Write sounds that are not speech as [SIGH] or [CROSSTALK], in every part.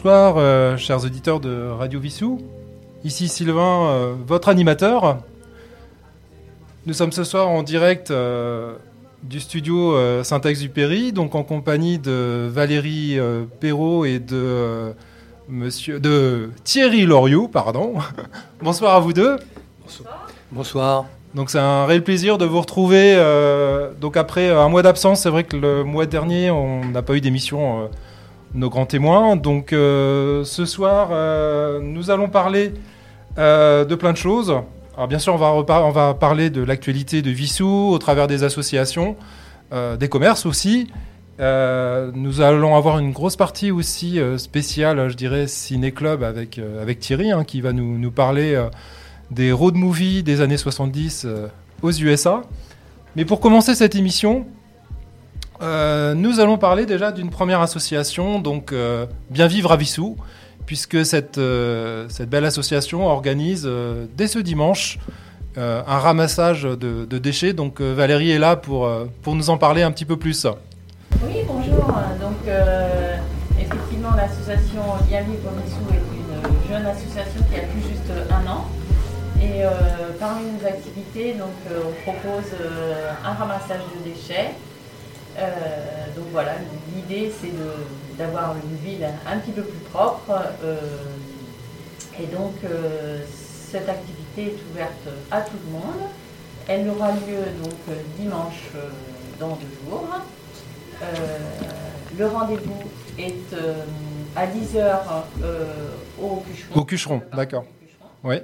Bonsoir, euh, chers auditeurs de Radio Vissou. Ici Sylvain, euh, votre animateur. Nous sommes ce soir en direct euh, du studio Saint-Exupéry, donc en compagnie de Valérie Perrault et de, monsieur, de Thierry Loriot. Pardon. [LAUGHS] Bonsoir à vous deux. Bonsoir. Donc c'est un réel plaisir de vous retrouver. donc après un mois d'absence, c'est vrai que le mois dernier, on n'a pas eu d'émission. Nos grands témoins. Donc euh, ce soir, euh, nous allons parler euh, de plein de choses. Alors bien sûr, on va, on va parler de l'actualité de Vissou au travers des associations, des commerces aussi. Nous allons avoir une grosse partie aussi spéciale, je dirais, ciné-club avec, euh, avec Thierry, hein, qui va nous, nous parler des road movies des années 70 euh, aux USA. Mais pour commencer cette émission, euh, nous allons parler déjà d'une première association, donc euh, Bien Vivre à Vissou, puisque cette, euh, cette belle association organise dès ce dimanche un ramassage de, déchets. Donc Valérie est là pour, pour nous en parler un petit peu plus. Oui, bonjour. Donc, effectivement, l'association Bien Vivre Vissou est une jeune association qui a tout juste un an. Et parmi nos activités, donc, on propose un ramassage de déchets. Euh, donc voilà, l'idée c'est d'avoir une ville un petit peu plus propre. euh, et donc, euh, cette activité est ouverte à tout le monde. Elle aura lieu donc dimanche dans deux jours. Euh, le rendez-vous est euh, à 10h au Cucheron. Au Cucheron, d'accord. Oui.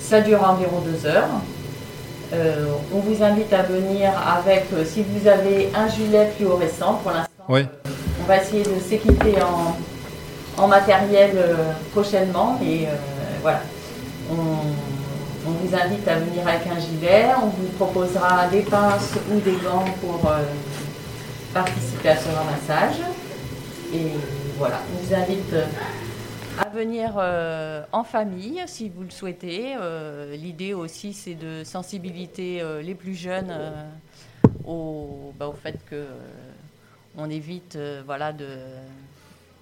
Ça dure environ deux heures. Euh, on vous invite à venir avec, euh, si vous avez un gilet fluorescent pour l'instant, Oui. on va essayer de s'équiper en, en matériel euh, prochainement. Et voilà, on, on vous invite à venir avec un gilet. On vous proposera des pinces ou des gants pour participer à ce ramassage. Et voilà, on vous invite à venir euh, en famille si vous le souhaitez. Euh, L'idée aussi, c'est de sensibiliser euh, les plus jeunes au, bah, au fait que euh, on évite voilà,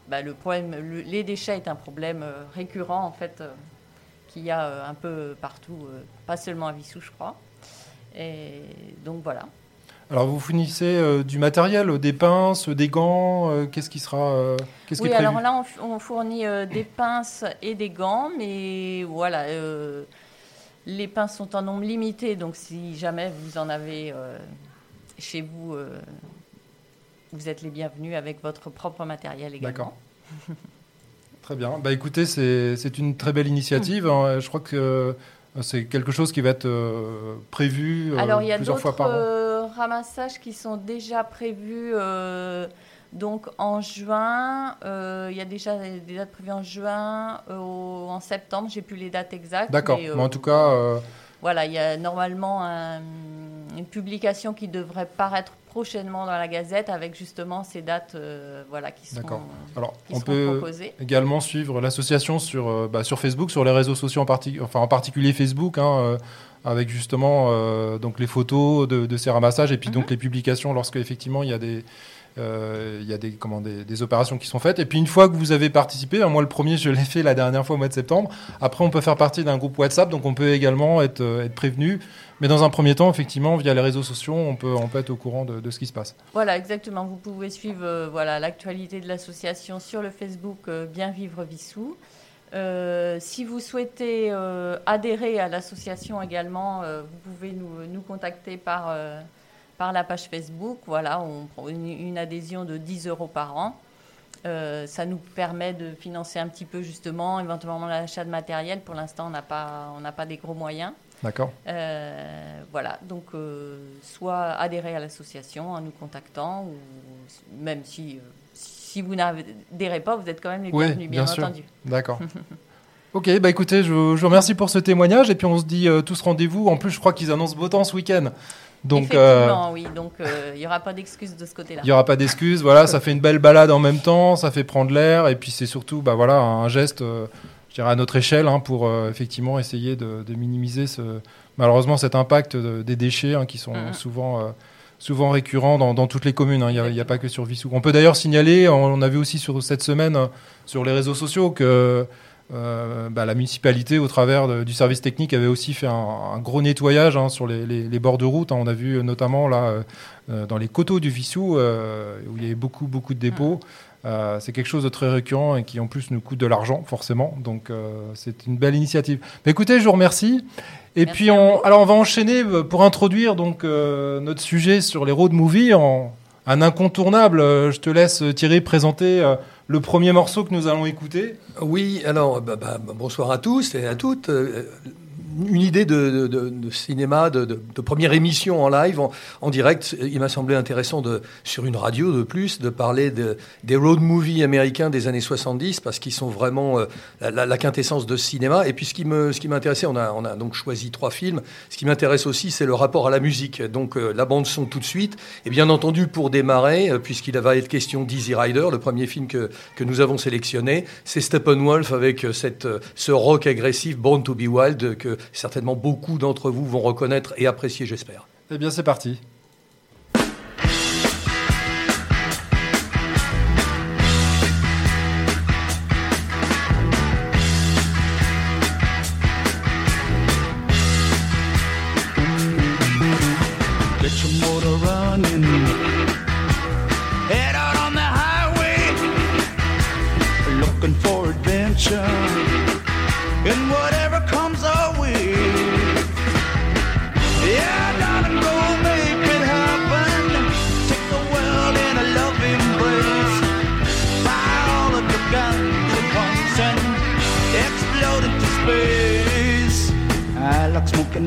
bah, le problème, le- les déchets est un problème récurrent en fait qu'il y a un peu partout, pas seulement à Vissou, je crois. Et donc voilà. Alors vous fournissez euh, du matériel, euh, des pinces, des gants. euh, Qu'est-ce qui sera euh, Qu'est-ce Oui, qui est prévu alors là, on, fournit des pinces et des gants, mais voilà, les pinces sont en nombre limité, donc si jamais vous en avez chez vous, vous êtes les bienvenus avec votre propre matériel également. D'accord. [LAUGHS] Très bien. Bah écoutez, c'est une très belle initiative. hein. Je crois que c'est quelque chose qui va être prévu Alors plusieurs fois par an. Euh, ramassages qui sont déjà prévus. euh, donc en juin, euh, il y a déjà des dates prévues en juin, euh, au- en septembre, j'ai plus les dates exactes. D'accord. mais, euh, Mais en tout cas, euh, Voilà, il y a normalement un- une publication qui devrait paraître prochainement dans la Gazette avec justement ces dates euh, voilà, qui D'accord. alors qui on peut proposées. également suivre l'association sur, euh, bah, sur Facebook, sur les réseaux sociaux, en, parti- enfin, en particulier Facebook, hein, euh, avec justement euh, donc les photos de, de ces ramassages et puis donc Mhm. les publications lorsque effectivement il y a des euh, il y a des, comment, des, des opérations qui sont faites. Et puis une fois que vous avez participé, hein, moi le premier je l'ai fait la dernière fois au mois de septembre, après on peut faire partie d'un groupe WhatsApp, donc on peut également être, euh, être prévenu. Mais dans un premier temps, effectivement, via les réseaux sociaux, on peut, on peut être au courant de, de ce qui se passe. Voilà, exactement. Vous pouvez suivre euh, voilà, l'actualité de l'association sur le Facebook Bien Vivre Vissou. Euh, si vous souhaitez euh, adhérer à l'association également, euh, vous pouvez nous, nous contacter par, par la page Facebook. Voilà, on prend une, une adhésion de 10 euros par an. Ça nous permet de financer un petit peu justement, éventuellement l'achat de matériel. Pour l'instant, on n'a pas, on pas des gros moyens. D'accord voilà, donc soit adhérer à l'association en nous contactant, ou même si, si vous n'adhérez pas, vous êtes quand même les Oui, bienvenus, bien, bien sûr. entendu. D'accord. [LAUGHS] ok, bah écoutez, je, vous remercie pour ce témoignage et puis on se dit euh, tous rendez-vous. En plus, je crois qu'ils annoncent beau temps ce week-end. Donc, euh, oui, donc euh, il n'y aura pas d'excuse de ce côté-là. il n'y aura pas d'excuses. Voilà, ça fait une belle balade en même temps, ça fait prendre l'air et puis c'est surtout bah, voilà, un geste, euh, je dirais, à notre échelle hein, pour euh, effectivement essayer de, de minimiser ce, malheureusement cet impact de- des déchets hein, qui sont Mhm. souvent, euh, souvent récurrent dans, toutes les communes. hein. Il n'y a, pas que sur Vissou. On peut d'ailleurs signaler, on a vu aussi sur cette semaine euh, sur les réseaux sociaux que euh, bah, la municipalité, au travers du service technique, avait aussi fait un, gros nettoyage hein, sur les, bords de route. hein. On a vu notamment là dans les coteaux du Vissou où il y avait beaucoup beaucoup de dépôts. c'est quelque chose de très récurrent et qui en plus nous coûte de l'argent forcément. Donc c'est une belle initiative. Bah, écoutez, je vous remercie. Et puis on, alors on va enchaîner euh, pour introduire donc euh, notre sujet sur les road movies en un incontournable. Euh, je te laisse Thierry présenter le premier morceau que nous allons écouter. Oui, alors bah, bah, bonsoir à tous et à toutes une idée de, cinéma, de, première émission en live, en, direct. Il m'a semblé intéressant, de, sur une radio de plus, de parler des road movies américains des années 70, parce qu'ils sont vraiment euh, la, quintessence de cinéma. Et puis ce qui m'intéressait, on a, on a donc choisi trois films. Ce qui m'intéresse aussi, c'est le rapport à la musique. Donc euh, la bande son tout de suite. Et bien entendu, pour démarrer, euh, puisqu'il va être question d'Easy Rider, le premier film que, que nous avons sélectionné, c'est Steppenwolf avec cette, ce rock agressif Born to be Wild que certainement beaucoup d'entre vous vont reconnaître et apprécier, j'espère. Eh bien, c'est parti.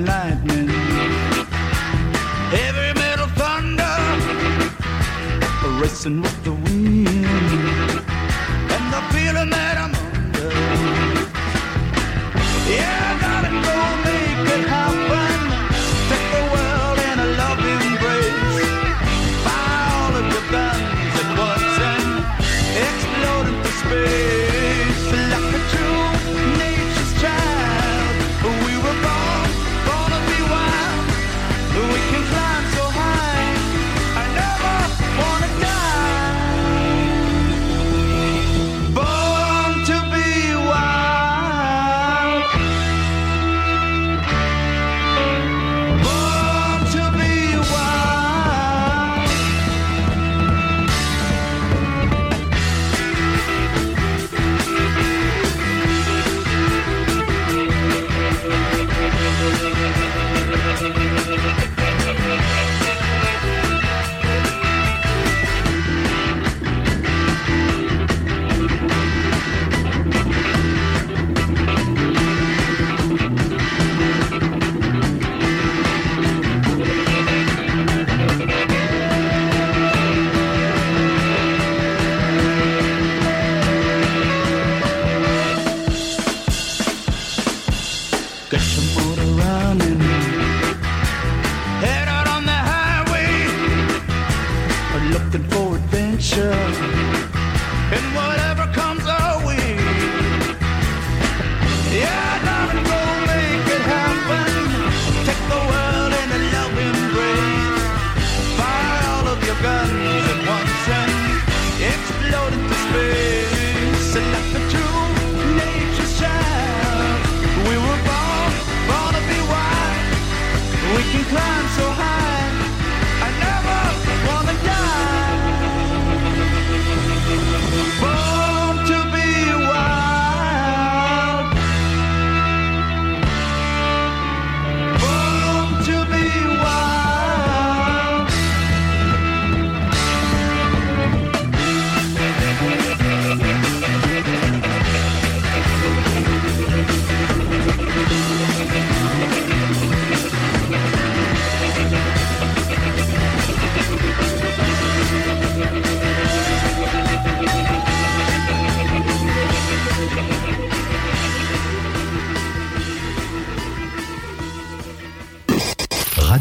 lightning, heavy metal thunder, racing with the And what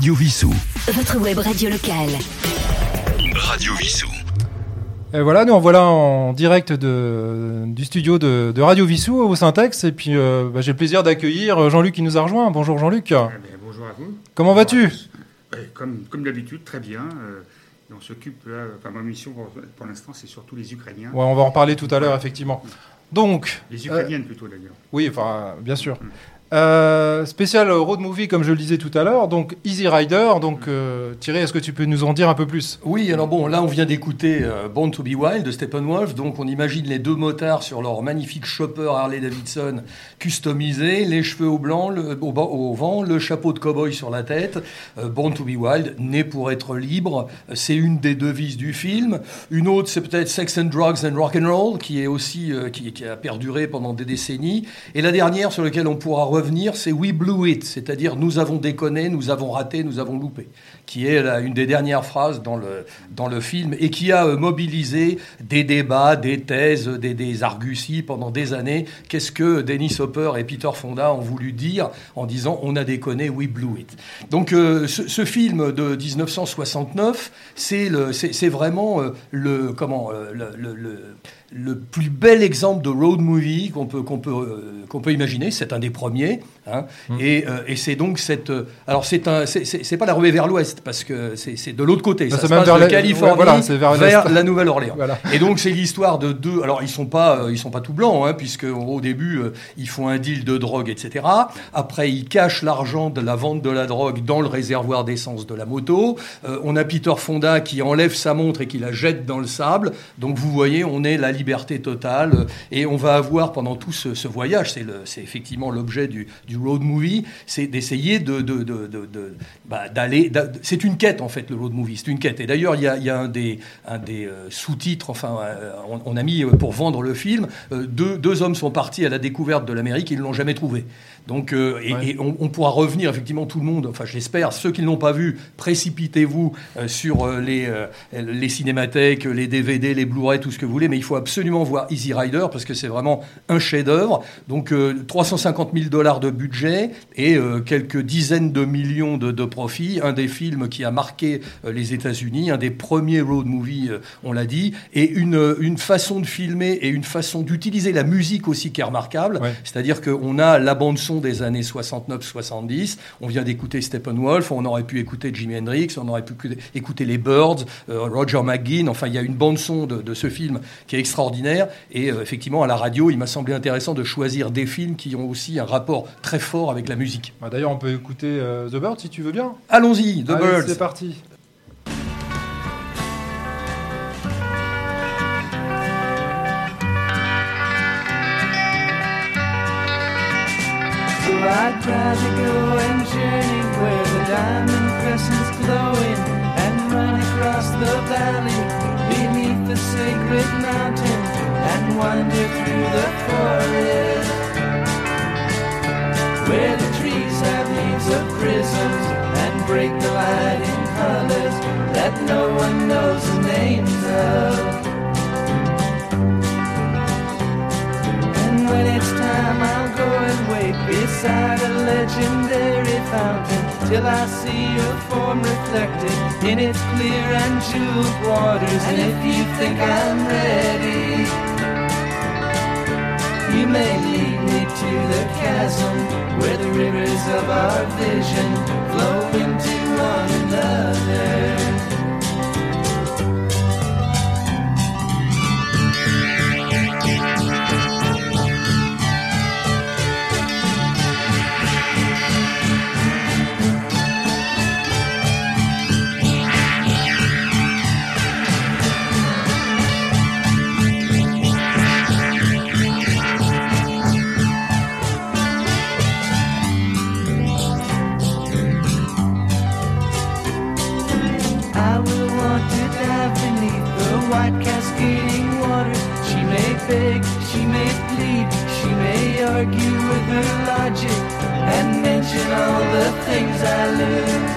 Radio Vissou. Votre web radio locale. Radio Vissou. Et voilà, nous en voilà en direct de, du studio de, Radio Vissou au Syntex. Et puis euh, bah, j'ai le plaisir d'accueillir Jean-Luc qui nous a rejoint. Bonjour Jean-Luc. Eh bonjour à vous. Comment vas-tu Comme, comme d'habitude, très bien. on s'occupe, enfin, ma mission pour, l'instant, c'est surtout les Ukrainiens. Ouais, on va en parler tout à l'heure, effectivement. Donc. Les Ukrainiennes plutôt d'ailleurs. Oui, enfin, bien sûr. Mm. Euh, spécial road movie, comme je le disais tout à l'heure, donc Easy Rider. Donc euh, Thierry, est-ce que tu peux nous en dire un peu plus? Oui, alors bon, là on vient d'écouter euh, Born to be Wild de Steppenwolf. Donc on imagine les deux motards sur leur magnifique chopper Harley Davidson customisé, les cheveux au blanc, au, vent, le chapeau de cowboy sur la tête. Born to be Wild, né pour être libre, c'est une des devises du film. Une autre, c'est peut-être Sex and Drugs and Rock and Roll, qui est aussi qui, a perduré pendant des décennies. Et la dernière sur laquelle on pourra revenir, c'est We Blew It, c'est-à-dire nous avons déconné, nous avons raté, nous avons loupé, qui est une des dernières phrases dans le, dans le film et qui a euh, mobilisé des débats, des thèses, des, des arguties pendant des années. Qu'est-ce que Dennis Hopper et Peter Fonda ont voulu dire en disant on a déconné, We Blew It. Donc euh, ce, film de 1969, c'est vraiment euh, le, comment, le, le le plus bel exemple de road movie qu'on peut, qu'on peut, euh, qu'on peut imaginer. C'est un des premiers. Hein. Mmh. Et, euh, et c'est donc cette. Euh, alors, c'est, un, c'est, pas la ruée vers l'ouest, parce que c'est, de l'autre côté. Bah, ça se passe vers de Californie vers, la Nouvelle-Orléans. Et donc, c'est l'histoire de deux. Alors, ils sont pas, ils sont pas tout blancs, hein, puisque au début, ils font un deal de drogue, etc. Après, ils cachent l'argent de la vente de la drogue dans le réservoir d'essence de la moto. on a Peter Fonda qui enlève sa montre et qui la jette dans le sable. Donc, vous voyez, on est la liberté totale. Et on va avoir pendant tout ce, voyage, c'est effectivement l'objet du, road movie, c'est d'essayer de, bah, d'aller. C'est une quête en fait, le road movie, c'est une quête. Et d'ailleurs, il y a, un des, euh, sous-titres, enfin, euh, on, a mis euh, pour vendre le film, deux, deux hommes sont partis à la découverte de l'Amérique, ils ne l'ont jamais trouvé. Donc, euh, et, on, pourra revenir, effectivement, tout le monde, enfin j'espère, ceux qui ne l'ont pas vu, précipitez-vous euh, sur euh, les, les cinémathèques, les DVD, les Blu-ray, tout ce que vous voulez, mais il faut absolument voir Easy Rider parce que c'est vraiment un chef-d'œuvre. Donc 350 000 dollars de budget et quelques dizaines de millions de, de profits. Un des films qui a marqué les États-Unis, un des premiers road movies, on l'a dit, et une, une façon de filmer et une façon d'utiliser la musique aussi qui est remarquable. C'est-à-dire qu'on a la bande-son des années 69-70. On vient d'écouter Steppenwolf, on aurait pu écouter Jimi Hendrix, on aurait pu écouter les Birds, euh, Roger McGuinn. Enfin, il y a une bande-son de, ce film qui est extraordinaire. Et euh, effectivement, à la radio, il m'a semblé intéressant de choisir des films qui ont aussi un rapport très fort avec la musique. Bah, d'ailleurs, on peut écouter euh, The Birds si tu veux bien. Allons-y, The Birds. C'est parti. I'd rather go and journey where the diamond crescent's glowing and run across the valley beneath the sacred mountain and wander through the forest where the trees have leaves of prisms and break the light in colors that no one knows the names of. Beside a legendary fountain till I see your form reflected in its clear and jeweled waters. And if you think I'm ready, you may lead me to the chasm where the rivers of our vision flow into one another. Beg, she may plead, she may argue with her logic and mention all the things I learned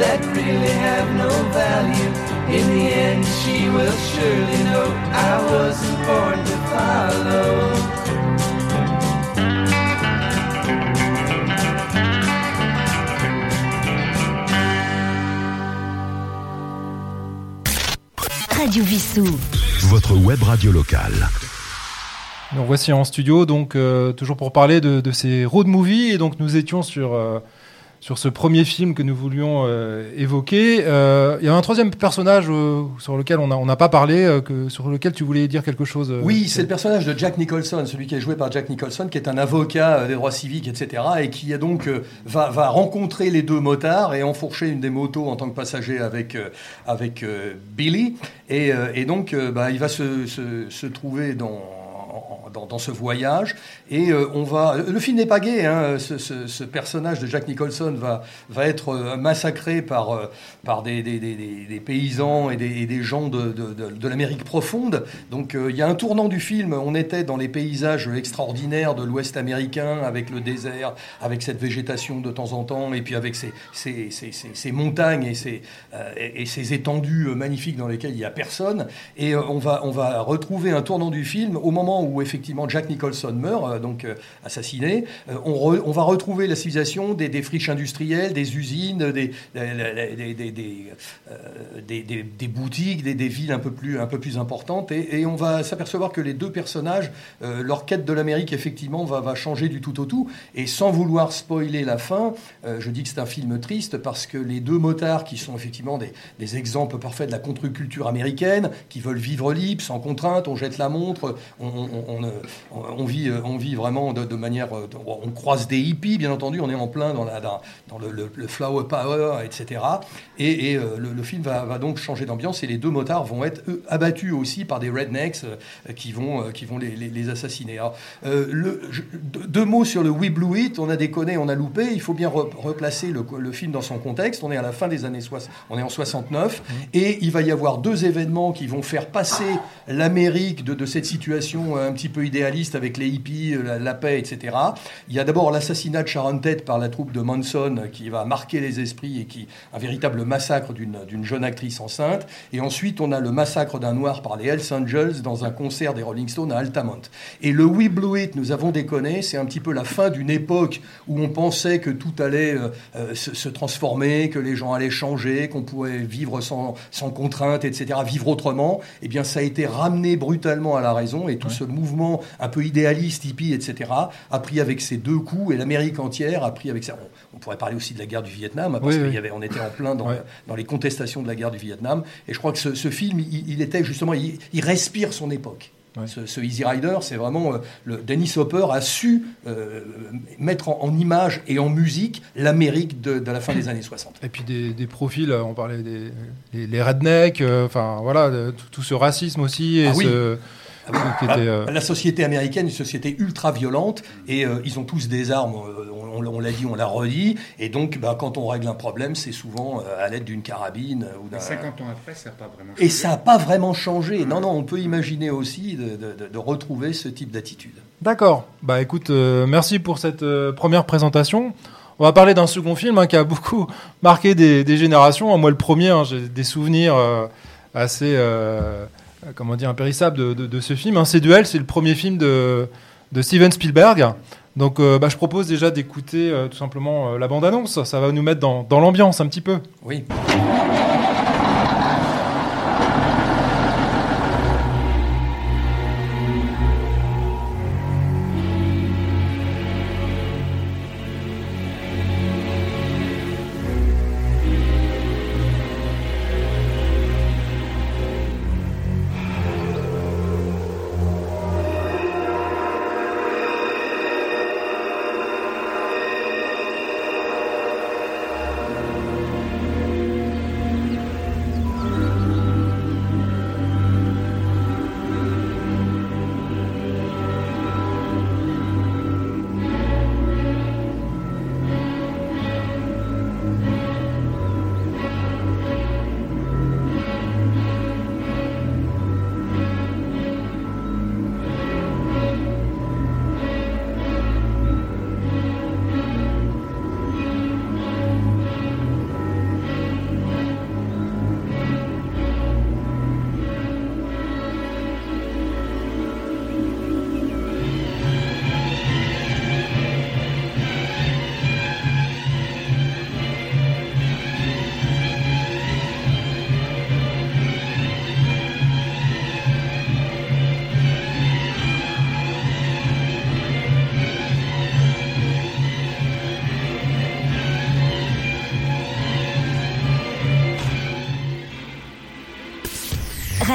that really have no value. In the end, she will surely know I wasn't born to follow. Radio Vissou votre web radio locale. Donc voici en studio, donc euh, toujours pour parler de, ces road movies. Et donc nous étions sur, euh, sur ce premier film que nous voulions euh, évoquer. Euh, il y a un troisième personnage euh, sur lequel on n'a pas parlé, que, sur lequel tu voulais dire quelque chose. oui, c'est le personnage de Jack Nicholson, celui qui est joué par Jack Nicholson, qui est un avocat des droits civiques, etc., et qui a donc va, va, rencontrer les deux motards et enfourcher une des motos en tant que passager avec, avec Billy. Et, et donc, bah, il va se, se, se trouver dans dans, ce voyage. Et euh, on va. Le film n'est pas gay. Hein, ce, personnage de Jack Nicholson va, va être euh, massacré par, euh, par des, paysans et des, gens de, de, l'Amérique profonde. Donc il y a un tournant du film. On était dans les paysages extraordinaires de l'Ouest américain, avec le désert, avec cette végétation de temps en temps, et puis avec ces, ces, ces, ces montagnes et ces, et ces étendues magnifiques dans lesquelles il n'y a personne. Et on, va, on va retrouver un tournant du film au moment où effectivement Jack Nicholson meurt, euh, donc euh, assassiné, euh, on, va retrouver la civilisation des, friches industrielles, des usines, des, boutiques, des, villes un peu plus, importantes. Et, on va s'apercevoir que les deux personnages, leur quête de l'Amérique, effectivement, va, changer du tout au tout. Et sans vouloir spoiler la fin, je dis que c'est un film triste parce que les deux motards, qui sont effectivement des, exemples parfaits de la contre-culture américaine, qui veulent vivre libre, sans contrainte, on jette la montre, on, on, vit, on vit vraiment de, manière. On croise des hippies, bien entendu, on est en plein dans, la, dans, le, flower power, etc. Et, euh, le, film va, donc changer d'ambiance et les deux motards vont être abattus aussi par des rednecks euh, qui vont, euh, qui vont les, assassiner. deux mots sur le We Blue It. On a déconné, on a loupé. Il faut bien replacer le, film dans son contexte. On est à la fin des années 60, on est en 69 mmh. et il va y avoir deux événements qui vont faire passer l'Amérique de, de cette situation un petit peu idéaliste avec les hippies, euh, la, paix, etc. Il y a d'abord l'assassinat de Sharon Tate par la troupe de Manson qui va marquer les esprits et qui un véritable massacre d'une jeune actrice enceinte. Et ensuite, on a le massacre d'un noir par les Hells Angels dans un concert des Rolling Stones à Altamont. Et le We Blew It, nous avons déconné, c'est un petit peu la fin d'une époque où on pensait que tout allait euh, euh, se, transformer, que les gens allaient changer, qu'on pouvait vivre sans, sans contrainte, etc., vivre autrement. Eh bien, ça a été ramené brutalement à la raison et tout ce mouvement un peu idéaliste, hippie, etc., a pris avec ces deux coups, et l'Amérique entière a pris avec ça. On, pourrait parler aussi de la guerre du Vietnam, parce qu'on était en plein dans, dans, les contestations de la guerre du Vietnam. Et je crois que ce, film, il, était justement, il, respire son époque. Ce, Easy Rider, c'est vraiment euh, le, Dennis Hopper a su euh, mettre en, image et en musique l'Amérique de, la fin des années 60. Et puis des, profils, on parlait des les, rednecks, euh, enfin voilà, tout, ce racisme aussi et ah ce, ah, euh, la société américaine est une société ultra violente et euh, ils ont tous des armes, euh, on, l'a dit, on l'a redit. Et donc, bah, quand on règle un problème, c'est souvent à l'aide d'une carabine. Ou d'un... 50 ans après, ça n'a pas vraiment changé. Et ça n'a pas vraiment changé. Non, non, on peut imaginer aussi de, retrouver ce type d'attitude. D'accord. Bah écoute, merci pour cette première présentation. On va parler d'un second film hein, qui a beaucoup marqué des, générations. Moi, le premier, hein, j'ai des souvenirs assez euh, comment dire, impérissable de, de, ce film. Un C Duel, c'est le premier film de, de Steven Spielberg. Donc euh, bah, je propose déjà d'écouter euh, tout simplement la bande-annonce. Ça va nous mettre dans, dans l'ambiance un petit peu. Oui.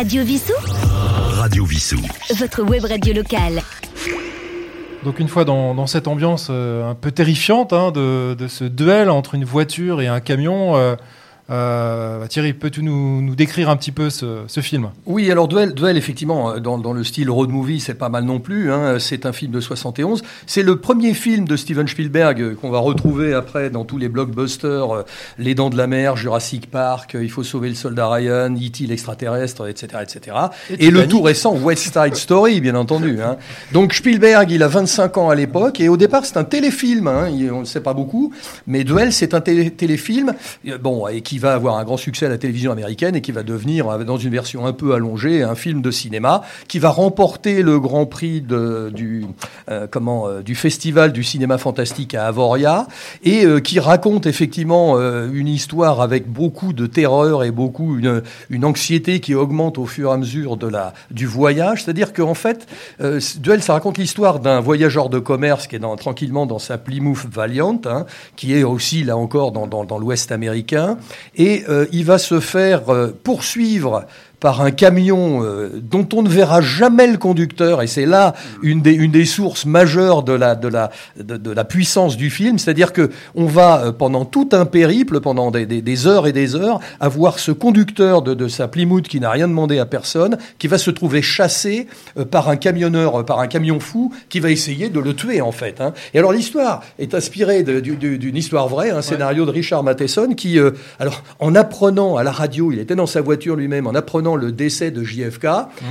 Radio Vissou Radio Vissou. Votre web radio locale. Donc une fois dans, dans cette ambiance euh, un peu terrifiante hein, de, de ce duel entre une voiture et un camion, euh, euh, bah, Thierry, peux-tu nous, nous décrire un petit peu ce, ce film? Oui, alors Duel, Duel effectivement, euh, dans, dans le style road movie, c'est pas mal non plus. Hein, c'est un film de 71. C'est le premier film de Steven Spielberg euh, qu'on va retrouver après dans tous les blockbusters, Les Dents de la Mer, Jurassic Park, Il faut sauver le soldat Ryan, E.T. l'extraterrestre, etc., etc. Et Et, le tout récent, West Side Story, bien entendu. Hein. Donc Spielberg, il a 25 ans à l'époque, et au départ, c'est un téléfilm. Hein, il- on ne sait pas beaucoup, mais Duel, c'est un télé- téléfilm, bon, et qui va avoir un grand succès à la télévision américaine et qui va devenir, dans une version un peu allongée, un film de cinéma qui va remporter le Grand Prix de, du euh, comment euh, du festival du cinéma fantastique à Avoria et euh, qui raconte effectivement une histoire avec beaucoup de terreur et beaucoup une, une anxiété qui augmente au fur et à mesure de la du voyage. C'est-à-dire qu'en fait, Duel, ça raconte l'histoire d'un voyageur de commerce qui est tranquillement dans sa Plymouth Valiant, hein, qui est aussi là encore dans, dans l'Ouest américain, et euh, il va se faire euh, poursuivre par un camion euh, dont on ne verra jamais le conducteur, et c'est là une des, une des sources majeures de la, de la, de, de la puissance du film, c'est-à-dire que on va euh, pendant tout un périple, pendant des, des, des heures et des heures, avoir ce conducteur de, de sa Plymouth qui n'a rien demandé à personne, qui va se trouver chassé euh, par un camionneur, euh, par un camion fou, qui va essayer de le tuer en fait. hein. Et alors l'histoire est inspirée d'une histoire vraie, un scénario de Richard Matheson qui, euh, alors en apprenant à la radio, il était dans sa voiture lui-même, en apprenant le décès de JFK,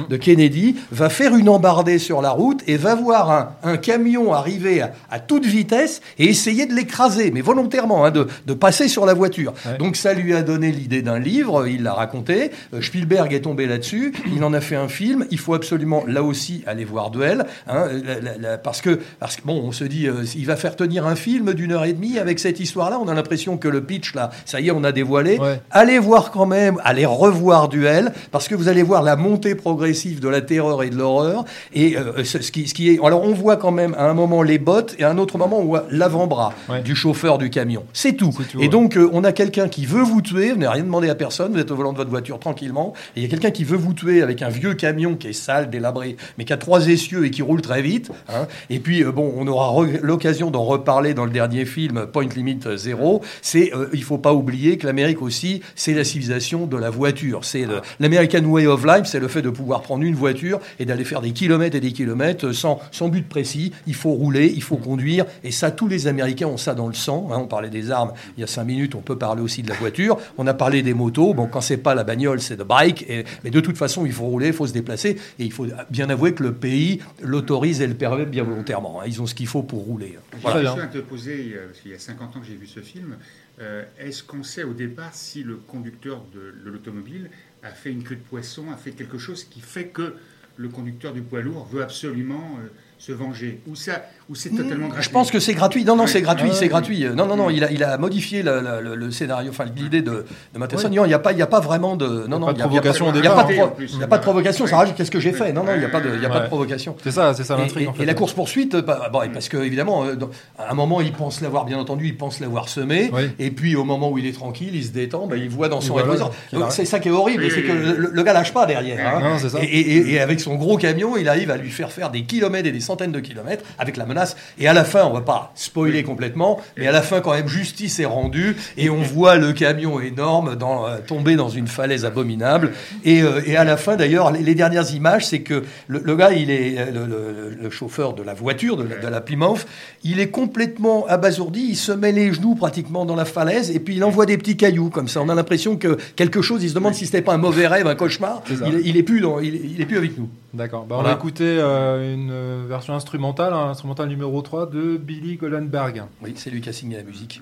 de Kennedy, va faire une embardée sur la route et va voir un, un camion arriver à, à toute vitesse et essayer de l'écraser, mais volontairement, hein, de, de passer sur la voiture. Ouais. Donc ça lui a donné l'idée d'un livre, il l'a raconté, Euh, Spielberg est tombé là-dessus, il en a fait un film, il faut absolument là aussi aller voir Duel, hein, la- la- la- parce que, parce que bon, on se dit, euh, il va faire tenir un film d'une heure et demie avec cette histoire-là, on a l'impression que le pitch là, ça y est, on a dévoilé. Ouais. Allez voir quand même, allez revoir Duel, parce que vous allez voir la montée progressive de la terreur et de l'horreur. Et euh, ce, ce qui, ce qui est, alors on voit quand même à un moment les bottes et à un autre moment on voit l'avant-bras Ouais. du chauffeur du camion. C'est tout. Et ouais. donc euh, on a quelqu'un qui veut vous tuer, vous n'avez rien demandé à personne, vous êtes au volant de votre voiture tranquillement, et il y a quelqu'un qui veut vous tuer avec un vieux camion qui est sale, délabré, mais qui a trois essieux et qui roule très vite. hein. Et puis euh, bon, on aura l'occasion d'en reparler dans le dernier film Point Limit Zero. C'est, il faut pas oublier que l'Amérique aussi, c'est la civilisation de la voiture. C'est le- l'American Way of Life, c'est le fait de pouvoir prendre une voiture et d'aller faire des kilomètres et des kilomètres sans, sans but précis. Il faut rouler, il faut conduire, et ça, tous les Américains ont ça dans le sang. hein. On parlait des armes il y a cinq minutes, on peut parler aussi de la voiture. On a parlé des motos. Bon, quand c'est pas la bagnole, c'est le bike. Et, mais de toute façon, il faut rouler, il faut se déplacer, et il faut bien avouer que le pays l'autorise et le permet bien volontairement. hein. Ils ont ce qu'il faut pour rouler. J'ai Voilà. une question à te poser, euh, parce qu'il y a 50 ans que j'ai vu ce film. Euh, Est-ce qu'on sait au départ si le conducteur de, de l'automobile a fait une queue de poisson, a fait quelque chose qui fait que le conducteur du poids lourd veut absolument euh, se venger. Ou, ça, ou c'est totalement gratuit Je pense que c'est gratuit. Non, non, c'est gratuit, Ah, c'est gratuit. Non, non, non, il a, il a modifié la- la- le, le scénario, enfin l'idée de, de Matheson. Non, Il n'y a pas, il y a pas vraiment de, non, non, il y a- provocation au il y a pas de départ. pro- il y a pas de provocation. Ça rajoute qu'est-ce que j'ai fait? Non, non, il n'y a pas de, il y a pas de provocation. C'est ça, c'est ça Et, l'intrigue et- en fait. et la course poursuite, parce que évidemment, euh, dans- à un moment, il pense l'avoir bien entendu, il pense l'avoir semé, Oui. et puis au moment où il est tranquille, il se détend, ben, il voit dans son. C'est ça qui est horrible, c'est que le, gars lâche pas derrière. hein. Et avec son gros camion, il arrive à lui faire faire des kilomètres et des centaines de kilomètres avec la menace. Et à la fin, on va pas spoiler complètement, mais à la fin, quand même, justice est rendue et on voit le camion énorme dans, euh, tomber dans une falaise abominable. Et, euh, et à la fin, d'ailleurs, les, les dernières images, c'est que le, le gars, il est euh, le, le- le chauffeur de la voiture, de la, de la Plymouth, il est complètement abasourdi, il se met les genoux pratiquement dans la falaise et puis il envoie des petits cailloux comme ça. On a l'impression que quelque chose, il se demande si c'était pas un mauvais rêve, un cauchemar. Il, il est plus dans, il, est- il est plus avec nous. D'accord. Bah, On Voilà. va écouter euh, une version instrumentale, un instrumental numéro 3 de Billy Goldenberg. Oui, c'est lui qui a signé la musique.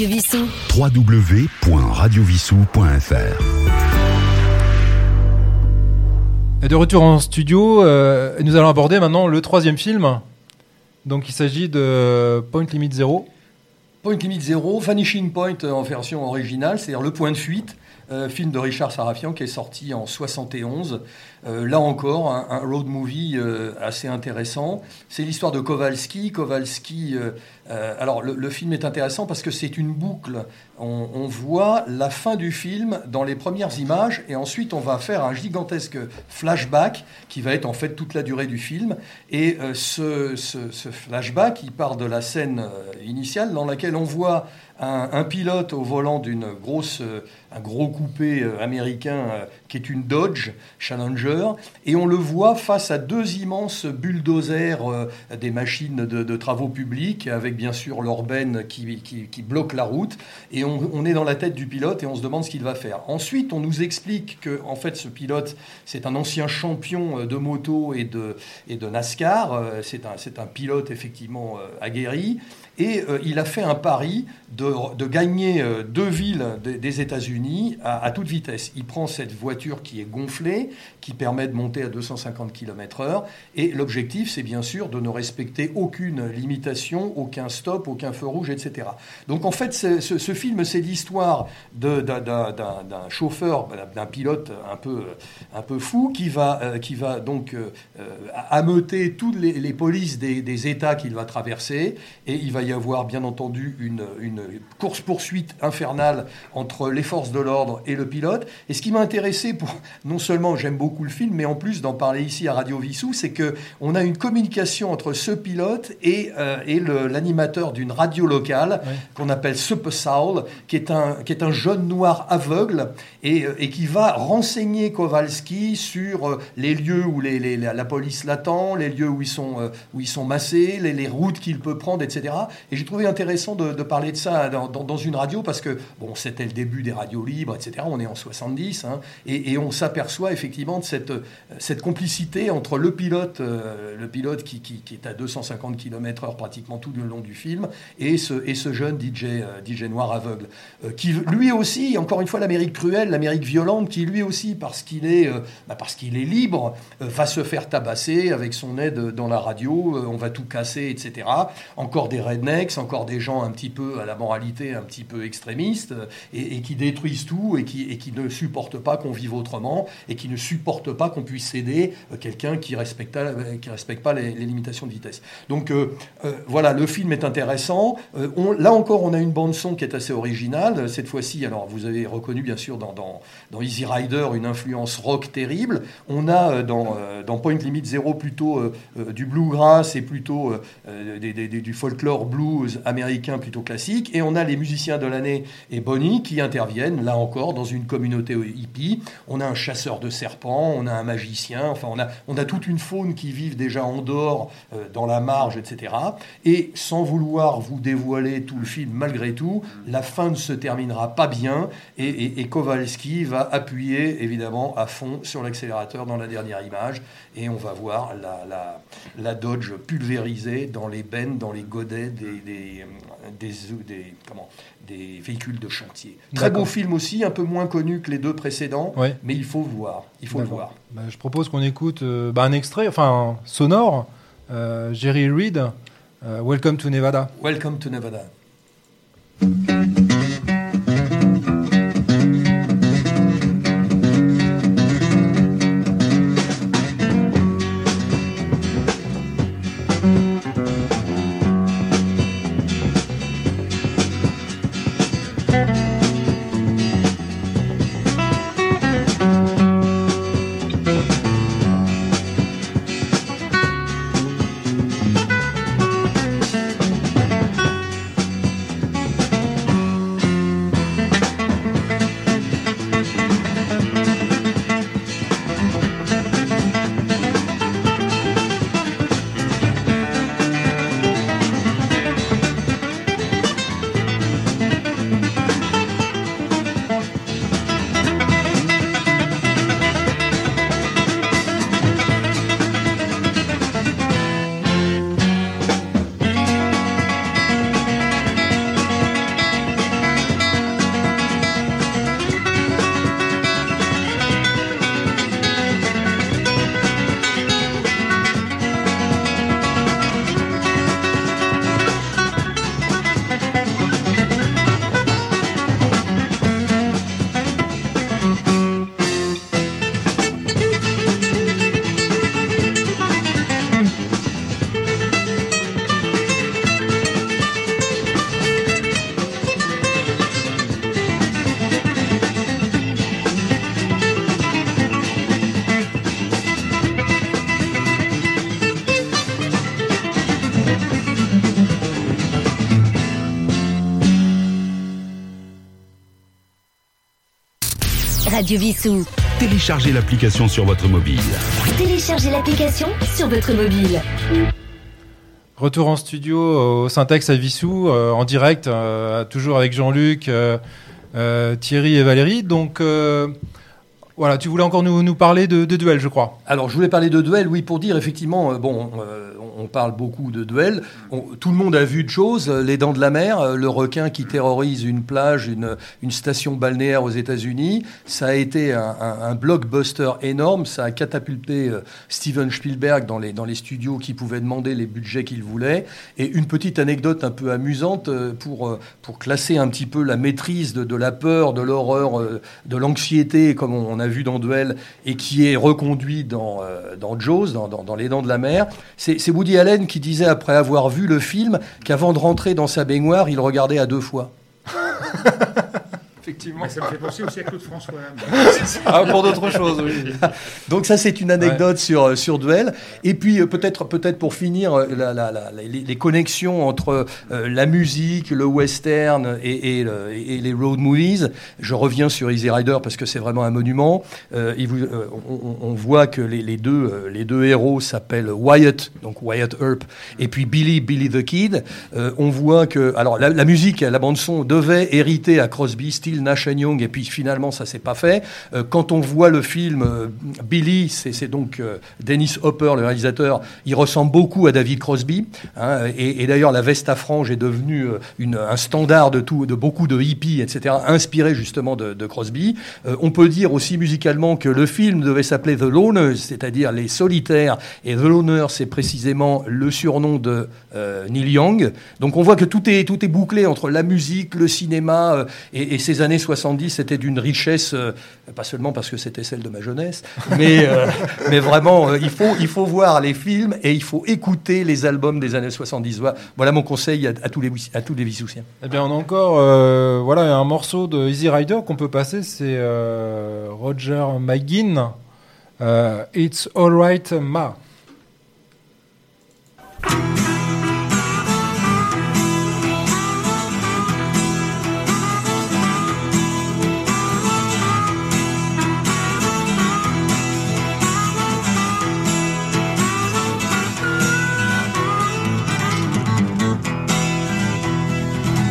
Radio Vissou. www.radiovissou.fr Et de retour en studio, euh, et nous allons aborder maintenant le troisième film. Donc il s'agit de Point Limit Zero. Point Limit Zero, Vanishing Point euh, en version originale, c'est-à-dire Le Point de Fuite, euh, film de Richard Sarafian qui est sorti en 71. Euh, là encore, un, road movie euh, assez intéressant. C'est l'histoire de Kowalski. Kowalski, alors le, film est intéressant parce que c'est une boucle. On, voit la fin du film dans les premières images et ensuite on va faire un gigantesque flashback qui va être en fait toute la durée du film. Et ce, ce- flashback, il part de la scène initiale dans laquelle on voit un, pilote au volant d'une euh, gros coupé euh, américain euh, qui est une Dodge Challenger, et on le voit face à deux immenses bulldozers euh, des machines de, travaux publics, avec bien sûr l'orben qui, qui, bloque la route, et on, est dans la tête du pilote et on se demande ce qu'il va faire. Ensuite, on nous explique que en fait ce pilote, c'est un ancien champion euh, de moto et de, et de NASCAR, Euh, c'est un, un pilote effectivement aguerri, et il a fait un pari de, de gagner deux villes des, des États-Unis à, à toute vitesse. Il prend cette voiture qui est gonflée, qui permet de monter à 250 km/h, et l'objectif, c'est bien sûr de ne respecter aucune limitation, aucun stop, aucun feu rouge, etc. Donc en fait, ce, film, c'est l'histoire d'un d'un- d'un- d'un chauffeur, d'un pilote un peu, un peu fou qui va, euh, qui va donc euh, ameuter toutes les, polices des, États qu'il va traverser, et il va y avoir bien entendu une course-poursuite infernale entre les forces de l'ordre et le pilote. Et ce qui m'a intéressé, pour non seulement j'aime beaucoup le film, mais en plus d'en parler ici à Radio Vissou, c'est que on a une communication entre ce pilote et, euh, et l'animateur d'une radio locale qu'on appelle Super Saul, qui est un, qui est un jeune noir aveugle et, euh, et qui va renseigner Kowalski sur euh, les lieux où les, les- la, police l'attend, les lieux où ils sont, où ils sont massés, les, les routes qu'il peut prendre, etc. Et j'ai trouvé intéressant de, de parler de ça dans, dans- dans une radio parce que, bon, c'était le début des radios libres, etc. On est en 70, hein, et, et on s'aperçoit effectivement de cette, euh, cette complicité entre le pilote, euh, le pilote qui, qui- est à 250 km/h pratiquement tout le long du film, et ce, et ce jeune DJ, euh, DJ noir aveugle, qui lui aussi, encore une fois, l'Amérique cruelle, l'Amérique violente, qui lui aussi, parce qu'il est, bah, parce qu'il est libre, va se faire tabasser avec son aide dans la radio, on va tout casser, etc. Encore des rednecks, encore des gens un petit peu à la moralité un petit peu extrémiste, et, et qui détruisent tout, et qui, et qui ne supportent pas qu'on vive autrement, et qui ne supportent pas qu'on puisse aider euh, quelqu'un qui ne respecte, euh, qui respecte pas les, limitations de vitesse. Donc euh, voilà, le film est intéressant. Là encore, on a une bande son qui est assez originale. Cette fois-ci, alors vous avez reconnu bien sûr dans, dans, Easy Rider une influence rock terrible. On a dans, dans Point Limit Zero plutôt du bluegrass et plutôt du folklore blues américain plutôt classique. Et on a les musiciens de l'année et Bonnie qui interviennent là encore dans une communauté hippie. On a un chasseur de serpents, on a un magicien. Enfin, on a, on a toute une faune qui vivent déjà en dehors, euh, dans la marge, etc. Et sans vouloir vous dévoiler tout le film, malgré tout, la fin ne se terminera pas bien et, et- Kowalski va appuyer évidemment à fond sur l'accélérateur dans la dernière image et on va voir la, la- la Dodge pulvérisée dans les bennes, dans les godets des, des- des- comment, des véhicules de chantier. Très beau film aussi, un peu moins connu que les deux précédents, Ouais. mais il faut le voir. Il faut le voir. Bah, je propose qu'on écoute euh, bah, un extrait, enfin sonore, euh, Jerry Reed, euh, Welcome to Nevada. Welcome to Nevada. Radio Vissou. Téléchargez l'application sur votre mobile. Téléchargez l'application sur votre mobile. Retour en studio au Syntax à Vissou, euh, en direct, euh, toujours avec Jean-Luc, euh, euh, Thierry et Valérie. Donc euh, voilà, tu voulais encore nous, nous parler de, de duel, je crois. Alors, je voulais parler de duel, oui, pour dire effectivement, euh, bon, euh, on parle beaucoup de duel. On- tout le monde a vu de choses. euh, Les Dents de la Mer, euh, le requin qui terrorise une plage, une, une station balnéaire aux États-Unis. Ça a été un, blockbuster énorme. Ça a catapulté euh, Steven Spielberg dans les, dans les studios qui pouvaient demander les budgets qu'il voulait. Et une petite anecdote un peu amusante pour, pour classer un petit peu la maîtrise de, de la peur, de l'horreur, de l'anxiété, comme on, a vu dans Duel, et qui est reconduit dans, dans Jaws, dans, dans- dans Les Dents de la Mer. C'est c'est Allen qui disait, après avoir vu le film, qu'avant de rentrer dans sa baignoire, il regardait à deux fois. [LAUGHS] Effectivement. Mais ça me fait penser aussi à Claude François. [LAUGHS] Ah, pour d'autres choses, oui. Donc ça, c'est une anecdote sur, sur Duel. Et puis euh, peut-être peut-être pour finir, euh, la- la- la- les, les connexions entre euh, la musique, le western et, et le- et les road movies. Je reviens sur Easy Rider parce que c'est vraiment un monument. Euh, il vous- euh, on, voit que les, les deux, euh, les deux héros s'appellent Wyatt, donc Wyatt Earp, et puis Billy, Billy the Kid. Euh, on voit que alors la, la musique, la bande son devait hériter à Crosby, Steele, Nash Young, et puis finalement ça s'est pas fait. Euh, quand on voit le film euh, Billy, c'est donc euh, Dennis Hopper, le réalisateur, il ressemble beaucoup à David Crosby. hein, et d'ailleurs, la veste à franges est devenue un standard de, tout, de beaucoup de hippies, etc., inspiré justement de, Crosby. On peut dire aussi musicalement que le film devait s'appeler The Loners, c'est-à-dire les solitaires. Et The Loners, c'est précisément le surnom de Neil Young. Donc on voit que tout est, tout est bouclé entre la musique, le cinéma et, et ces années 70, c'était d'une richesse, euh, pas seulement parce que c'était celle de ma jeunesse, mais, euh, [LAUGHS] mais vraiment, euh, il, faut, il faut voir les films et il faut écouter les albums des années 70. Voilà, mon conseil à, à tous les, à tous les Vissoussiens. Eh bien, on a encore voilà, un morceau de Easy Rider qu'on peut passer, c'est Roger McGinn, It's Alright Ma.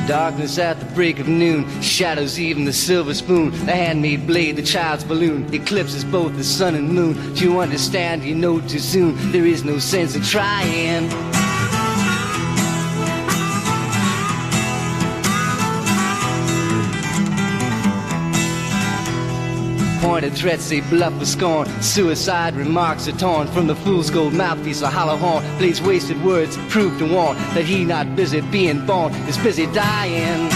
Darkness at the break of noon, shadows even the silver spoon, the handmade blade, the child's balloon, eclipses both the sun and moon. Do you understand? You know too soon. There is no sense in trying. Pointed threats they bluff with scorn. Suicide remarks are torn from the fool's gold mouthpiece, a hollow horn. Blades wasted words prove to warn that he not busy being born is busy dying.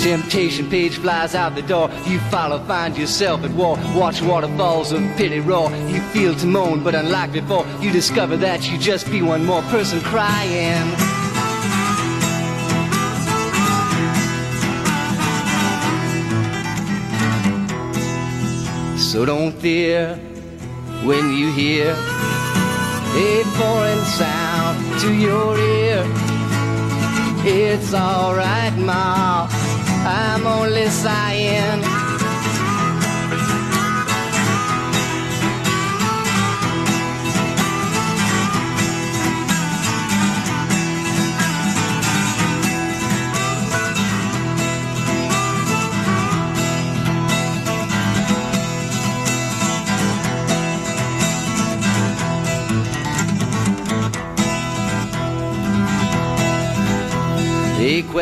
Temptation page flies out the door. You follow, find yourself at war. Watch waterfalls of pity roar. You feel to moan, but unlike before, you discover that you just be one more person crying. So don't fear when you hear a foreign sound to your ear. It's alright, Ma. I'm only sighing.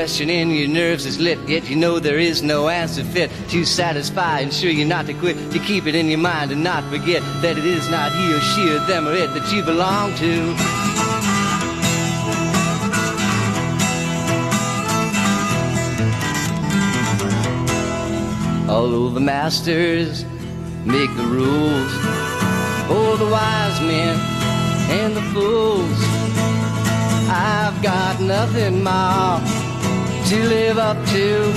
Question in your nerves is lit, yet you know there is no answer fit to satisfy. Ensure you're not to quit, to keep it in your mind and not forget that it is not he or she or them or it that you belong to. Although the masters make the rules for the wise men and the fools, I've got nothing more to live up to.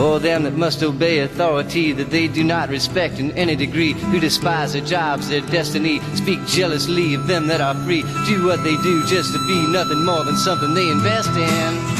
Oh, them that must obey authority that they do not respect in any degree, who despise their jobs, their destiny, speak jealously of them that are free, do what they do just to be nothing more than something they invest in.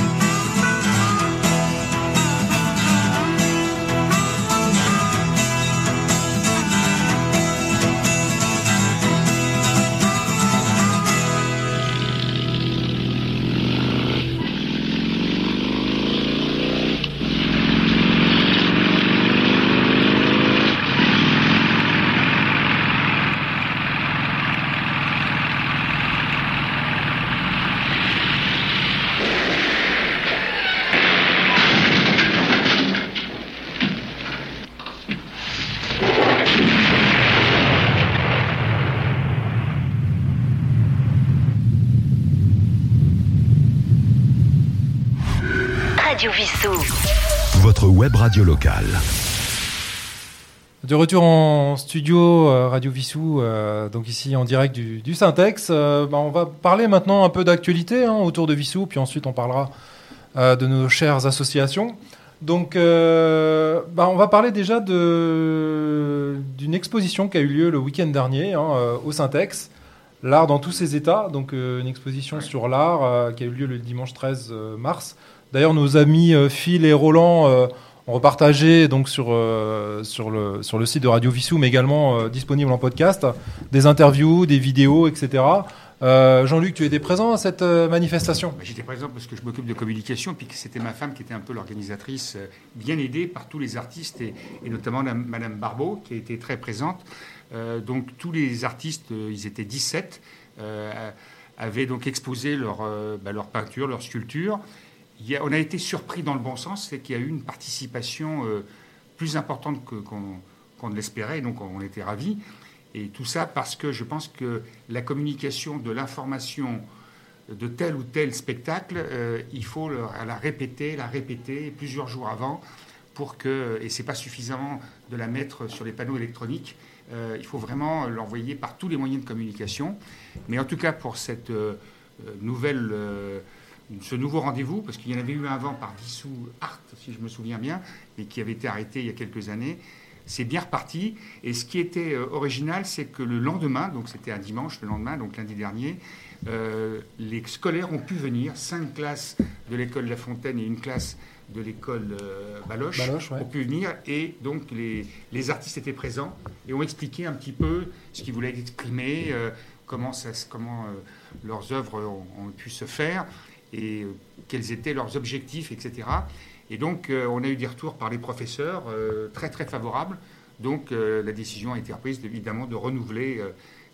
Radio locale. De retour en studio euh, Radio Vissou, euh, donc ici en direct du, du Syntex. Euh, bah, on va parler maintenant un peu d'actualité hein, autour de Vissou, puis ensuite on parlera euh, de nos chères associations. Donc, euh, bah, on va parler déjà d'une exposition qui a eu lieu le week-end dernier hein, au Syntex. L'art dans tous ses états, donc euh, une exposition sur l'art euh, qui a eu lieu le dimanche 13 euh, mars. D'ailleurs, nos amis euh, Phil et Roland ont repartagé donc sur, euh, sur, le, site de Radio Vissou, mais également euh, disponible en podcast, des interviews, des vidéos, etc. Euh, Jean-Luc, tu étais présent à cette manifestation? Bah, J'étais présent parce que je m'occupe de communication, puis que c'était ma femme qui était un peu l'organisatrice, bien aidée par tous les artistes, et, notamment Madame Barbeau, qui a été très présente. Donc tous les artistes, ils étaient 17, euh, avaient donc exposé leur, bah, leur peinture, leur sculpture. On a été surpris dans le bon sens, c'est qu'il y a eu une participation euh, plus importante qu'on ne l'espérait, donc on était ravis. Et tout ça parce que je pense que la communication de l'information de tel ou tel spectacle, euh, il faut la répéter, la répéter plusieurs jours avant pour que, et c'est pas suffisamment de la mettre sur les panneaux électroniques, euh, il faut vraiment l'envoyer par tous les moyens de communication. Mais en tout cas pour cette nouvelle, ce nouveau rendez-vous, parce qu'il y en avait eu un avant par Vissou Art, si je me souviens bien, mais qui avait été arrêté il y a quelques années, c'est bien reparti. Et ce qui était euh, original, c'est que le lendemain, donc c'était un dimanche, le lendemain, donc lundi dernier, euh, les scolaires ont pu venir, cinq classes de l'école La Fontaine et une classe de l'école euh, Baloche, Baloche, ouais. ont pu venir et donc les, les artistes étaient présents et ont expliqué un petit peu ce qu'ils voulaient exprimer, euh, comment, ça, comment leurs œuvres ont, ont pu se faire et euh, quels étaient leurs objectifs, etc. Et donc euh, on a eu des retours par les professeurs euh, très très favorables. Donc la décision a été prise évidemment de renouveler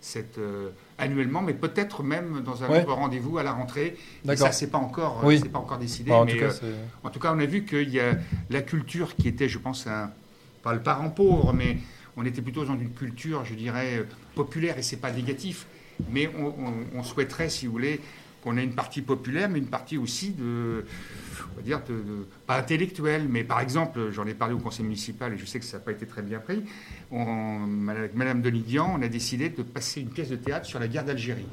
cette, euh, annuellement, mais peut-être même dans un Ouais. rendez-vous à la rentrée. Et ça, c'est pas encore, Oui. c'est pas encore décidé. Enfin, en, mais, tout cas, euh, en tout cas, on a vu qu'il y a la culture qui était, je pense, un, pas le parent pauvre, mais on était plutôt dans une culture, je dirais, populaire, et c'est pas négatif. Mais on, on- on souhaiterait, si vous voulez, qu'on ait une partie populaire, mais une partie aussi de, on va dire, pas intellectuelle, mais par exemple, j'en ai parlé au conseil municipal, et je sais que ça n'a pas été très bien pris, avec Madame Donidian, on a décidé de passer une pièce de théâtre sur la guerre d'Algérie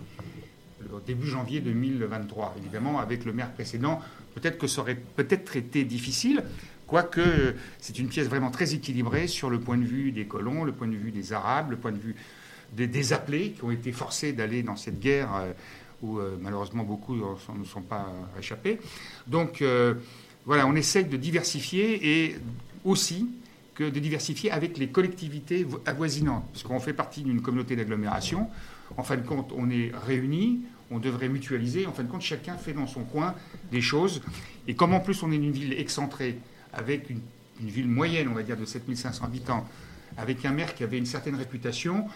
au début janvier 2023. Évidemment, avec le maire précédent, peut-être que ça aurait peut-être été difficile, quoique c'est une pièce vraiment très équilibrée sur le point de vue des colons, le point de vue des Arabes, le point de vue des, des appelés qui ont été forcés d'aller dans cette guerre euh, où euh, malheureusement beaucoup ne sont pas échappés. Donc euh, voilà, on essaye de diversifier et aussi que de diversifier avec les collectivités vo- avoisinantes, parce qu'on fait partie d'une communauté d'agglomération. En fin de compte, on est réunis, on devrait mutualiser. En fin de compte, chacun fait dans son coin des choses. Et comme en plus on est une ville excentrée, avec une, une ville moyenne, on va dire, de 7500 habitants, avec un maire qui avait une certaine réputation,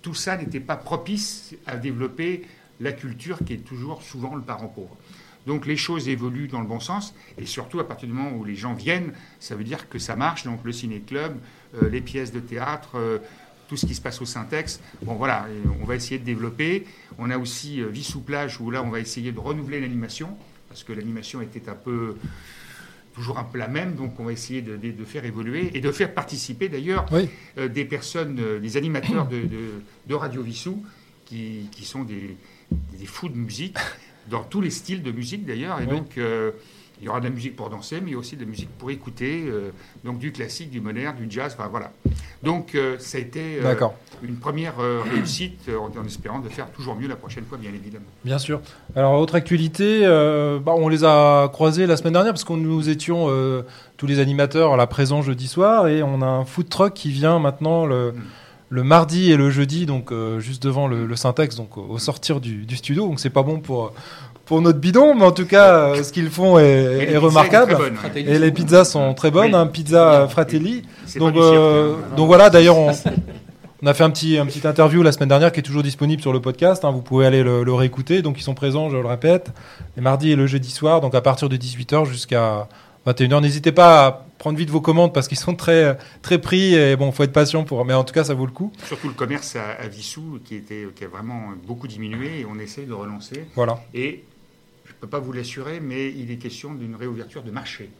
tout ça n'était pas propice à développer la culture qui est toujours souvent le parent pauvre. Donc les choses évoluent dans le bon sens, et surtout à partir du moment où les gens viennent, ça veut dire que ça marche. Donc le ciné-club, euh, les pièces de théâtre, euh, tout ce qui se passe au Syntex. Bon voilà, on va essayer de développer. On a aussi euh, Vie sous plage, où là on va essayer de renouveler l'animation, parce que l'animation était un peu toujours un peu la même, donc on va essayer de, de- de faire évoluer et de faire participer d'ailleurs Oui. des personnes, des animateurs de, de- de Radio Vissou, qui, qui sont des, des fous de musique, [LAUGHS] dans tous les styles de musique d'ailleurs, et Oui. donc euh, Il y aura de la musique pour danser, mais aussi de la musique pour écouter, euh, donc du classique, du moderne, du jazz, enfin voilà. Donc euh, ça a été une première réussite en, en espérant de faire toujours mieux la prochaine fois, bien évidemment. Bien sûr. Alors, autre actualité, bah, on les a croisés la semaine dernière parce que nous étions tous les animateurs là présents jeudi soir et on a un food truck qui vient maintenant le, Mm. Le mardi et le jeudi, donc euh, juste devant le, le syntaxe, donc au, sortir du, du studio. Donc, c'est pas bon pour, pour notre bidon, mais en tout cas, euh, ce qu'ils font est, remarquable. ouais. Et les pizzas sont très bonnes, hein, pizza Fratelli. Donc, euh, hein. donc voilà, d'ailleurs, on, on a fait un petit, un petit interview la semaine dernière qui est toujours disponible sur le podcast. hein, vous pouvez aller le, le réécouter. Donc, ils sont présents, je le répète, les mardis et le jeudi soir, donc à partir de 18h jusqu'à 21h. N'hésitez pas à prendre vite vos commandes parce qu'ils sont très, très pris et bon, faut être patient pour. Mais en tout cas, ça vaut le coup. Surtout le commerce à, à Vissou qui, était, qui a vraiment beaucoup diminué et on essaie de relancer. Voilà. Et je ne peux pas vous l'assurer, mais il est question d'une réouverture de marché.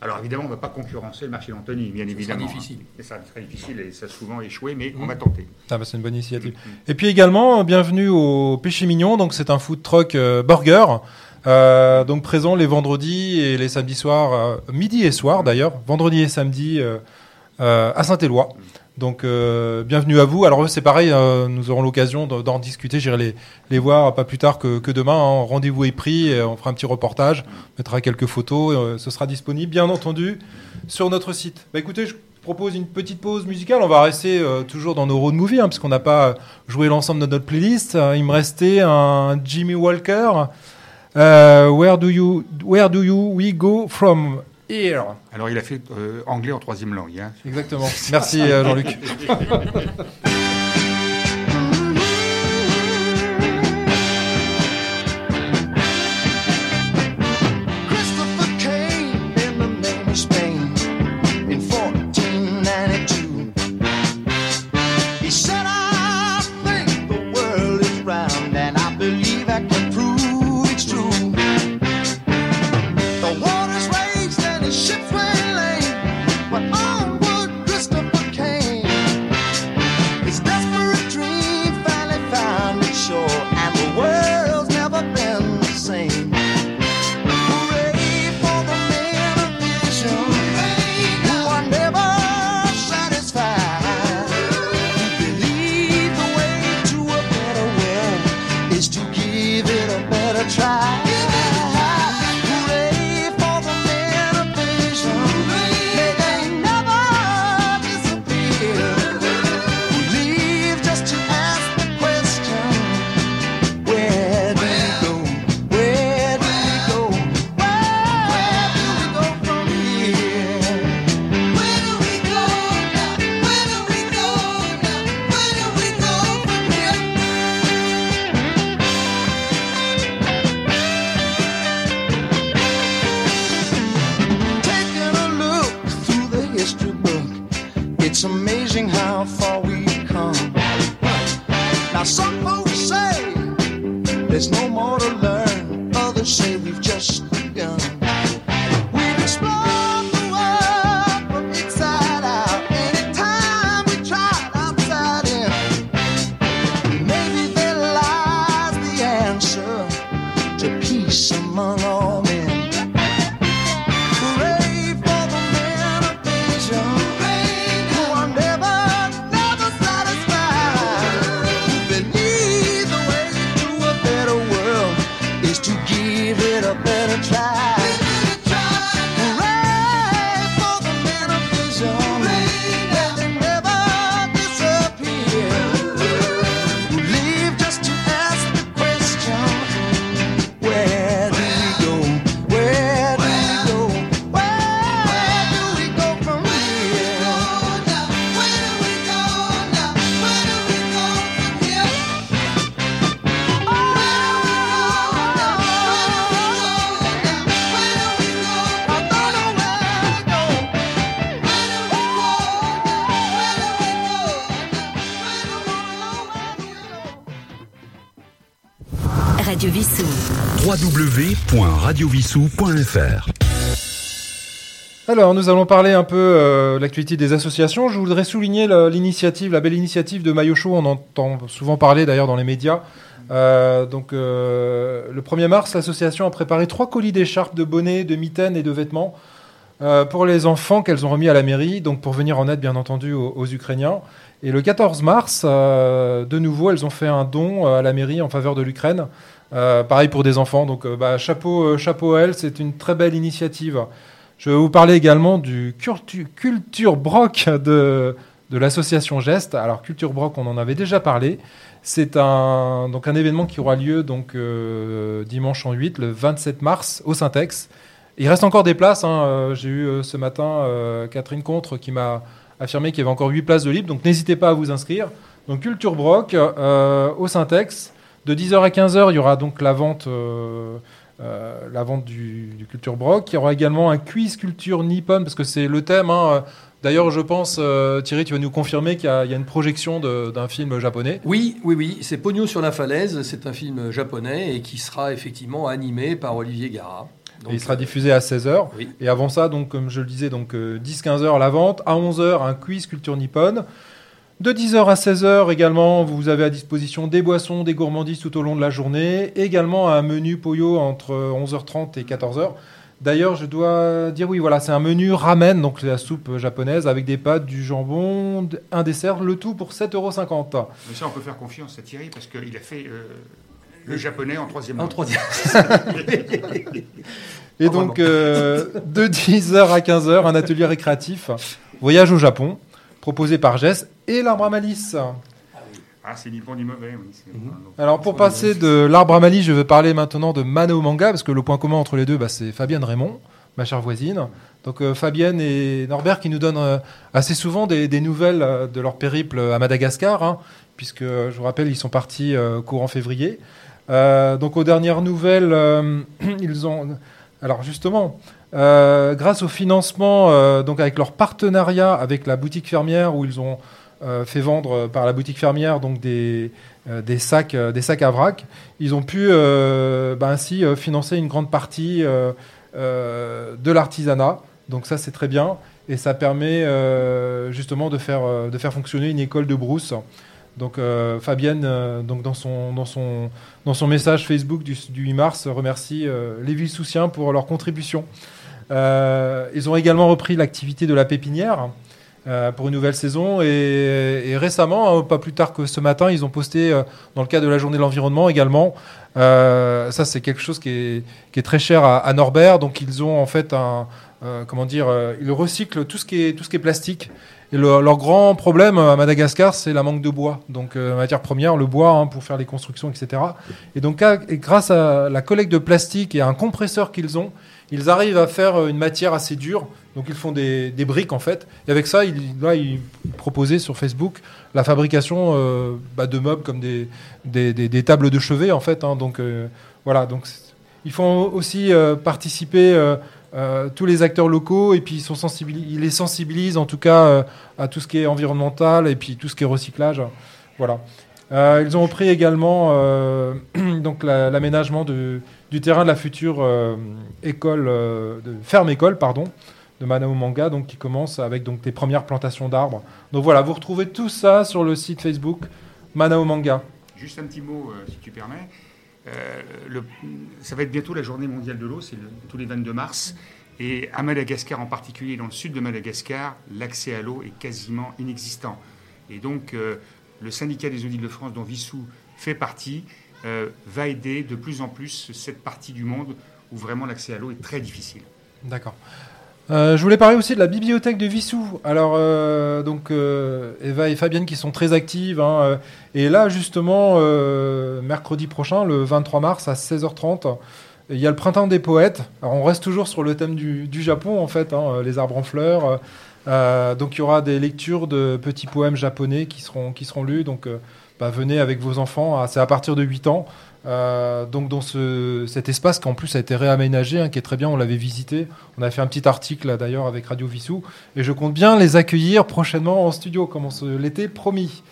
Alors évidemment, on ne va pas concurrencer le marché d'Antony, bien sera évidemment. difficile. hein. Et ça sera difficile et ça a souvent échoué, mais on Mhm. va tenter. Ah bah, c'est une bonne initiative. Mhm. Et puis également, bienvenue au Péché Mignon. Donc c'est un food truck euh, burger. Euh, donc présent les vendredis et les samedis soirs, euh, midi et soir d'ailleurs, vendredi et samedi euh, à Saint-Éloi. Donc bienvenue à vous. Alors c'est pareil, nous aurons l'occasion d'en discuter. J'irai les, les voir pas plus tard que, que demain. hein. Rendez-vous est pris. on fera un petit reportage, on mettra quelques photos. ce sera disponible bien entendu sur notre site. Bah écoutez, je propose une petite pause musicale. On va rester toujours dans nos road movies, hein, parce n'a pas joué l'ensemble de notre playlist. Euh, il me restait un Jimmy Walker. Euh, where do you Where do you we go from here? Alors il a fait euh, anglais en troisième langue. hein. Exactement. Merci euh, Jean-Luc. [LAUGHS] www.radiovissou.fr Alors, nous allons parler un peu euh, l'actualité des associations. Je voudrais souligner l'initiative, la belle initiative de Maillot Show. On entend souvent parler d'ailleurs dans les médias Euh, donc, euh, le 1er mars, l'association a préparé trois colis d'écharpes, de bonnets, de mitaines et de vêtements euh, pour les enfants qu'elles ont remis à la mairie, donc pour venir en aide, bien entendu, aux, Ukrainiens. Et le 14 mars, de nouveau, elles ont fait un don à la mairie en faveur de l'Ukraine. Euh, pareil pour des enfants. Donc, euh, bah, chapeau, euh, chapeau à elles, c'est une très belle initiative. Je vais vous parler également du Cultu- Culture Broc de, l'association Geste. Alors, Culture Broc, on en avait déjà parlé. C'est un, donc un événement qui aura lieu donc, dimanche en 8, le 27 mars, au Syntex. Il reste encore des places. hein. J'ai eu ce matin Catherine Contre qui m'a affirmé qu'il y avait encore 8 places de libre. Donc, n'hésitez pas à vous inscrire. Donc, Culture Broc au Syntex. De 10h à 15h, il y aura donc la vente, euh, euh, la vente du, du Culture Broc. Il y aura également un quiz culture nippon, parce que c'est le thème. hein. D'ailleurs, je pense, euh, Thierry, tu vas nous confirmer qu'il y, a il y a une projection d'un film japonais. Oui, oui, oui, c'est Pogno sur la falaise, c'est un film japonais et qui sera effectivement animé par Olivier Gara. Et il sera diffusé à 16h. Oui. Et avant ça, donc, comme je le disais, donc, 10-15h la vente. À 11h, un quiz culture nippon. De 10h à 16h également, vous avez à disposition des boissons, des gourmandises tout au long de la journée. Également un menu Poyo entre 11h30 et 14h. D'ailleurs, je dois dire oui, voilà, c'est un menu ramen, donc la soupe japonaise avec des pâtes, du jambon, un dessert, le tout pour 7,50€. Mais ça, on peut faire confiance à Thierry parce qu'il a fait euh, le japonais en troisième langue. troisième. Et Oh, donc, euh, de 10h à 15h, un atelier récréatif, voyage au Japon, proposé par Jess et l'arbre à malice. Ah, c'est ni bon ni mauvais. Oui, Mhm. Alors, pour passer de l'arbre à malice, je vais parler maintenant de Mano Manga, parce que le point commun entre les deux, bah, c'est Fabienne Raymond, ma chère voisine. Donc, euh, Fabienne et Norbert qui nous donnent euh, assez souvent des, des nouvelles euh, de leur périple à Madagascar, hein, puisque je vous rappelle, ils sont partis euh, courant février. Euh, donc, aux dernières nouvelles, euh, [CLEARS THROAT] ils ont. Alors, justement, euh, grâce au financement, euh, donc avec leur partenariat avec la boutique fermière, où ils ont euh, fait vendre par la boutique fermière donc des, sacs, des sacs à vrac, ils ont pu bah, ainsi financer une grande partie de l'artisanat. Donc ça, c'est très bien. Et ça permet justement de faire, fonctionner une école de brousse. Donc Fabienne, donc dans, son, message Facebook du, du 8 mars, remercie les Villesoussiens pour leur contribution. Euh, ils ont également repris l'activité de la pépinière euh, pour une nouvelle saison. Et, récemment, hein, pas plus tard que ce matin, ils ont posté, euh, dans le cadre de la journée de l'environnement également, ça c'est quelque chose qui est, très cher à, Norbert. Donc ils ont en fait un, comment dire, ils recyclent tout ce qui est, plastique. Et le- leur grand problème à Madagascar, c'est la manque de bois. Donc, matière première, le bois hein, pour faire les constructions, etc. Et donc, grâce à la collecte de plastique et à un compresseur qu'ils ont, ils arrivent à faire euh, une matière assez dure. Donc, ils font des, briques, en fait. Et avec ça, ils, là, ils proposaient sur Facebook la fabrication euh, bah, de meubles comme des, tables de chevet, en fait. hein. Donc, euh, voilà. Donc, ils font aussi participer tous les acteurs locaux et puis ils, sont sensibilis- ils les sensibilisent en tout cas à tout ce qui est environnemental et puis tout ce qui est recyclage. Voilà. Ils ont repris également [CLEARS THROAT] donc la- l'aménagement de- du terrain de la future euh, école, euh, ferme école, pardon, de Manao Manga, donc qui commence avec donc des premières plantations d'arbres. Donc voilà, vous retrouvez tout ça sur le site Facebook Manao Manga. Juste un petit mot, euh, si tu permets. Ça va être bientôt la journée mondiale de l'eau, c'est tous les 22 mars. Et à Madagascar en particulier, dans le sud de Madagascar, l'accès à l'eau est quasiment inexistant. Et donc, le syndicat des eaux d'Île-de-France, dont Vissou fait partie, euh, va aider de plus en plus cette partie du monde où vraiment l'accès à l'eau est très difficile. D'accord. Euh, je voulais parler aussi de la bibliothèque de Vissou. Alors, euh, donc, Eva et Fabienne qui sont très actives. hein, et là, justement, mercredi prochain, le 23 mars à 16h30, il y a le printemps des poètes. Alors, on reste toujours sur le thème du, Japon, en fait, hein, les arbres en fleurs. Donc, il y aura des lectures de petits poèmes japonais qui seront, qui seront lus. Donc, bah, venez avec vos enfants. Ah, C'est à partir de 8 ans. Euh, donc dans ce, cet espace qui en plus a été réaménagé, hein, qui est très bien, on l'avait visité. On a fait un petit article d'ailleurs avec Radio Vissou. Et je compte bien les accueillir prochainement en studio, comme on se l'était promis.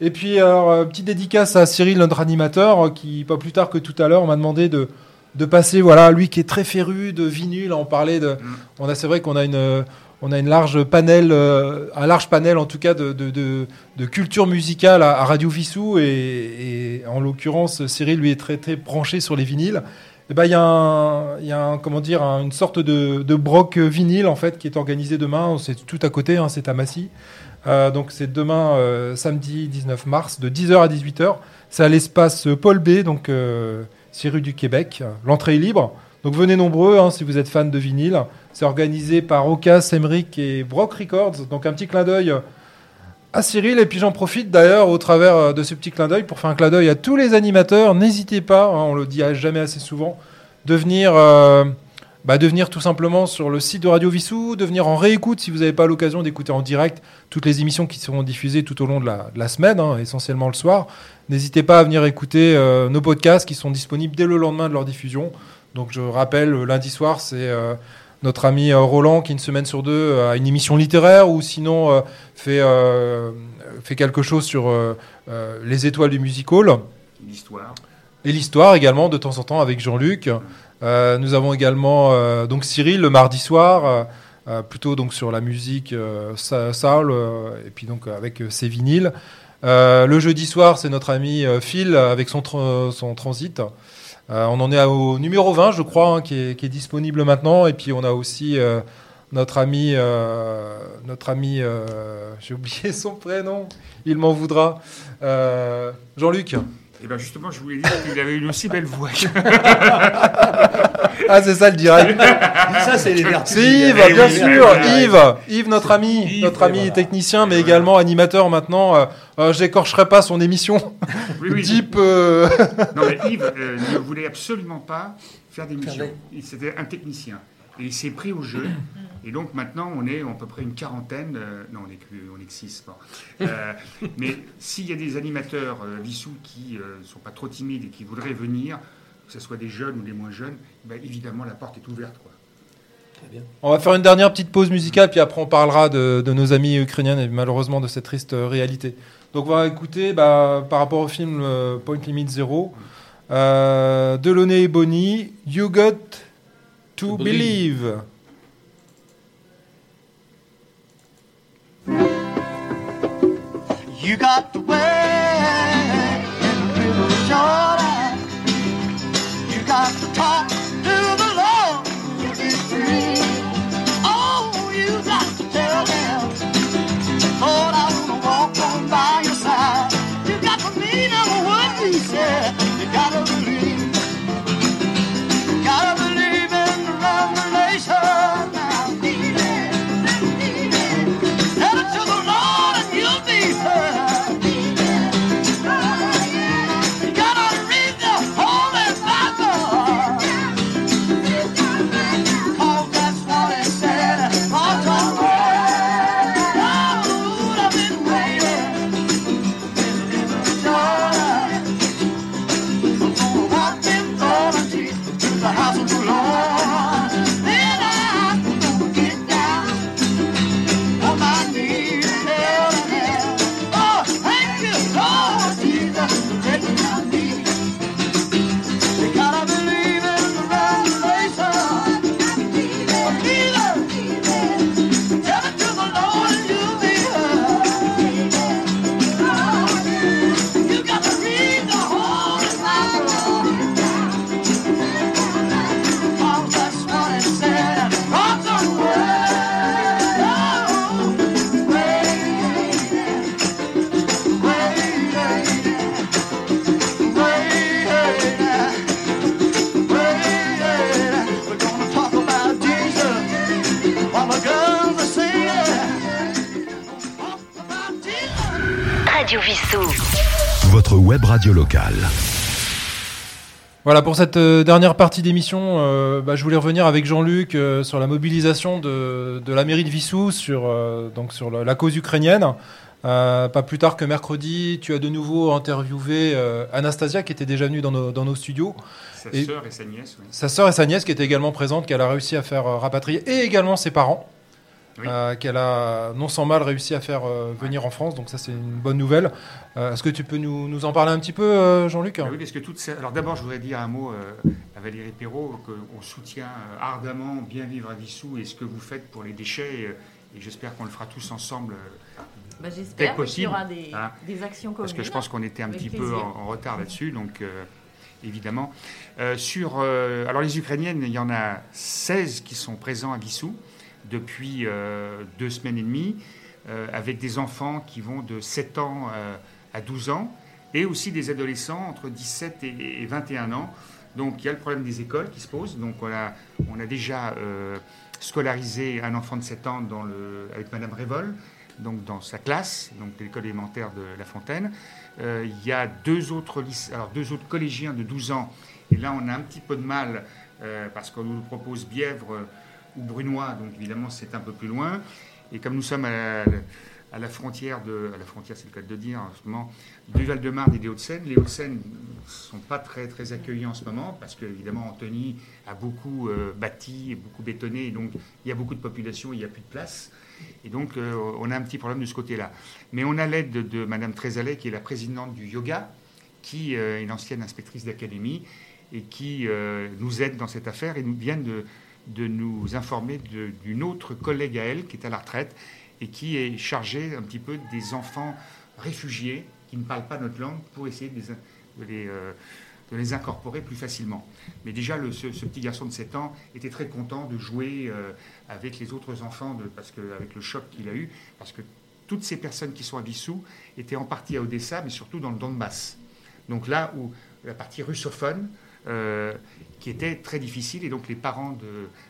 Et puis, alors, euh, petite dédicace à Cyril, notre animateur, euh, qui, pas plus tard que tout à l'heure, m'a demandé de, de passer, voilà, lui qui est très féru de vinyle, on parlait de... On a, c'est vrai qu'on a une... on a une large panel, euh, un large panel en tout cas de, culture musicale à, Radio Vissou et, en l'occurrence Cyril lui est très très branché sur les vinyles. Et ben il y a, un, une sorte de, broc vinyle en fait qui est organisé demain. C'est tout à côté, hein, c'est à Massy. Euh, donc c'est demain euh, samedi 19 mars de 10h à 18h. C'est à l'espace Paul B, donc 6 rue du Québec. L'entrée est libre. Donc venez nombreux hein, si vous êtes fan de vinyle. C'est organisé par Ocas, Emric et Brock Records. Donc un petit clin d'œil à Cyril. Et puis j'en profite d'ailleurs au travers euh, de ce petit clin d'œil pour faire un clin d'œil à tous les animateurs. N'hésitez pas, hein, on le dit jamais assez souvent, de venir, euh, bah, de venir tout simplement sur le site de Radio Vissou, de venir en réécoute si vous n'avez pas l'occasion d'écouter en direct toutes les émissions qui seront diffusées tout au long de la, semaine, hein, essentiellement le soir. N'hésitez pas à venir écouter euh, nos podcasts qui sont disponibles dès le lendemain de leur diffusion. Donc je rappelle, le lundi soir, c'est notre ami euh, Roland qui, une semaine sur deux, euh, a une émission littéraire ou sinon euh, fait, fait quelque chose sur les étoiles du music hall. L'histoire. Et l'histoire également, de temps en temps, avec Jean-Luc. Euh, nous avons également euh, donc Cyril le mardi soir, euh, plutôt donc sur la musique soul, et puis donc avec ses vinyles. Le jeudi soir, c'est notre ami Phil avec son, tra- son transit. Euh, on en est au numéro 20, je crois, hein, qui, est, qui est disponible maintenant. Et puis on a aussi euh, notre ami, euh, notre ami, [LAUGHS] j'ai oublié son prénom, il m'en voudra, Jean-Luc. Et bien justement, je voulais dire qu'il avait une aussi belle voix. [LAUGHS] Ah, c'est ça le direct. [LAUGHS] Ça, c'est les [LAUGHS] vertus. C'est Yves, bien oui, sûr, oui, oui. Yves, Yves, notre ami, Yves, notre ami voilà. technicien, mais également animateur maintenant. Euh, euh, J'écorcherai pas son émission. [LAUGHS] Oui, oui. Deep, euh, Non, [LAUGHS] mais Yves euh, ne voulait absolument pas faire d'émission. C'était un technicien. Et il s'est pris au jeu. Et donc maintenant, on est à peu près une quarantaine. euh, non, on est que, on est que six. bon. Euh, mais s'il y a des animateurs euh, Vissou qui ne sont pas trop timides et qui voudraient venir, que ce soit des jeunes ou des moins jeunes, ben, évidemment, la porte est ouverte. Quoi. On va faire une dernière petite pause musicale, puis après on parlera de, de nos amis ukrainiens et malheureusement de cette triste réalité. Donc on va écouter, bah, par rapport au film euh, Point Limit Zero, euh, Delaunay et Bonnie, You Got to Believe. You got the way in the river Jordan. You got to talk radio locale. Voilà pour cette euh, dernière partie d'émission. euh, bah, je voulais revenir avec Jean-Luc euh, sur la mobilisation de, de la mairie de Vissou sur, euh, donc sur la, la cause ukrainienne. Euh, pas plus tard que mercredi, tu as de nouveau interviewé euh, Anastasia qui était déjà venue dans nos, dans nos studios. Sa sœur et sa nièce, oui. Sa sœur et sa nièce qui étaient également présentes, qu'elle a réussi à faire rapatrier, et également ses parents. Oui. euh, qu'elle a non sans mal réussi à faire euh, venir en France. Donc ça, c'est une bonne nouvelle. Euh, Est-ce que tu peux nous, nous en parler un petit peu, euh, Jean-Luc? Oui, parce que toutes ces- Alors d'abord, je voudrais dire un mot euh, à Valérie Perrault, qu'on soutient euh, ardemment Bien Vivre à Vissou et ce que vous faites pour les déchets. et j'espère qu'on le fera tous ensemble, euh, Bah, J'espère qu'il y aura des, hein. des actions communes. parce que je pense qu'on était un Avec petit peu en, en retard là-dessus, donc euh, évidemment. Euh, sur, euh, alors les Ukrainiennes, il y en a 16 qui sont présents à Vissou depuis euh, deux semaines et demie, euh, avec des enfants qui vont de 7 ans euh, à 12 ans, et aussi des adolescents entre 17 et, et 21 ans. Donc il y a le problème des écoles qui se pose. Donc on a, on a déjà scolarisé un enfant de 7 ans avec Madame Révol, donc dans sa classe, donc l'école élémentaire de La Fontaine. Il y a deux autres, alors deux autres collégiens de 12 ans. Et là, on a un petit peu de mal parce qu'on nous propose Bièvre Brunois, donc évidemment, c'est un peu plus loin. Et comme nous sommes à la, frontière de, à la frontière, c'est le cas de dire, en ce moment, du Val-de-Marne et des Hauts-de-Seine, les Hauts-de-Seine ne sont pas très, très accueillants en ce moment parce que, évidemment, Anthony a beaucoup euh, bâti et beaucoup bétonné, donc il y a beaucoup de population, il n'y a plus de place. Et donc, euh, on a un petit problème de ce côté-là. Mais on a l'aide de, Madame Trézalet, qui est la présidente du yoga, qui euh, est une ancienne inspectrice d'académie et qui euh, nous aide dans cette affaire et nous vient de, de nous informer d'une autre collègue à elle qui est à la retraite et qui est chargée un petit peu des enfants réfugiés qui ne parlent pas notre langue pour essayer de les, de les, euh, de les incorporer plus facilement. Mais déjà, ce, petit garçon de 7 ans était très content de jouer euh, avec les autres enfants, parce que, avec le choc qu'il a eu, parce que toutes ces personnes qui sont à Vissou étaient en partie à Odessa, mais surtout dans le Donbass. Donc là où la partie russophone, euh, qui était très difficile, et donc les parents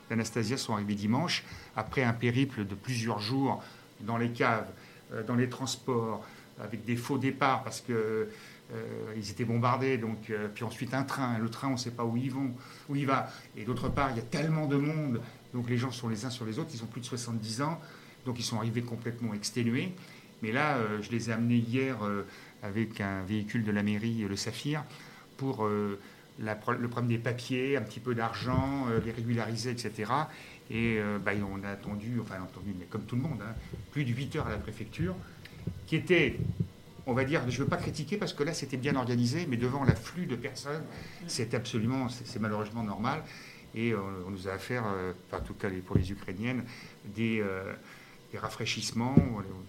d'Anastasia sont arrivés dimanche, après un périple de plusieurs jours dans les caves, euh, dans les transports, avec des faux départs, parce que euh, ils étaient bombardés, donc, euh, puis ensuite un train, le train on ne sait pas où ils vont, où il va, et d'autre part il y a tellement de monde, donc les gens sont les uns sur les autres, ils ont plus de 70 ans, donc ils sont arrivés complètement exténués, mais là je les ai amenés hier avec un véhicule de la mairie, le Saphir, pour le problème des papiers, un petit peu d'argent, euh, les régulariser, etc. Et euh, bah, on a attendu, enfin entendu, mais comme tout le monde, hein, plus de 8 heures à la préfecture, qui était, on va dire, je ne veux pas critiquer parce que là c'était bien organisé, mais devant l'afflux de personnes, c'est absolument, c'est malheureusement normal. Et euh, on nous a affaire, euh, en tout cas pour les Ukrainiennes, des, des rafraîchissements.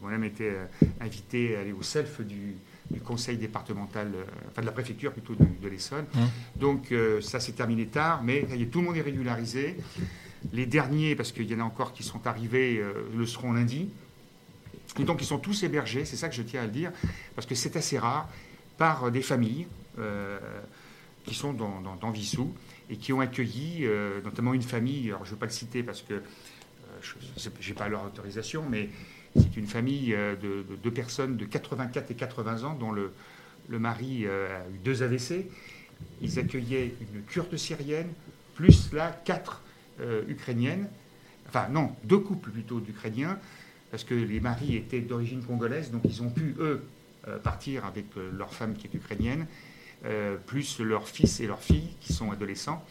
On a même été invité à aller au self du, du conseil départemental, euh, enfin de la préfecture plutôt de l'Essonne. Donc euh, ça s'est terminé tard, mais tout le monde est régularisé. Les derniers, parce qu'il y en a encore qui sont arrivés, euh, le seront lundi. Et donc ils sont tous hébergés, c'est ça que je tiens à le dire, parce que c'est assez rare, par des familles euh, qui sont dans, dans, dans Vissou et qui ont accueilli euh, notamment une famille, alors je ne veux pas le citer parce que euh, je n'ai pas leur autorisation, mais c'est une famille euh, de, de personnes de 84 et 80 ans dont le, mari euh, a eu deux AVC. Ils accueillaient une kurde syrienne, plus là quatre euh, ukrainiennes, enfin non, deux couples plutôt d'Ukrainiens, parce que les maris étaient d'origine congolaise, donc ils ont pu, eux, euh, partir avec leur femme qui est ukrainienne, plus leurs fils et leurs filles qui sont adolescents.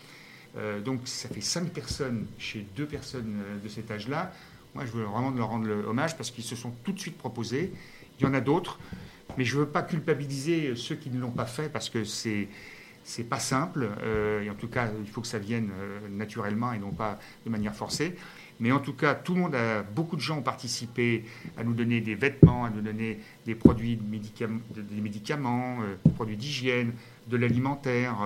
Donc ça fait cinq personnes chez deux personnes de cet âge-là. Moi, je veux vraiment leur rendre le hommage parce qu'ils se sont tout de suite proposés. Il y en a d'autres, mais je ne veux pas culpabiliser ceux qui ne l'ont pas fait parce que c'est c'est pas simple. euh, et en tout cas, il faut que ça vienne euh, naturellement et non pas de manière forcée. Mais en tout cas, tout le monde a, beaucoup de gens ont participé à nous donner des vêtements, à nous donner des produits, des médicaments, euh, des produits d'hygiène, de l'alimentaire.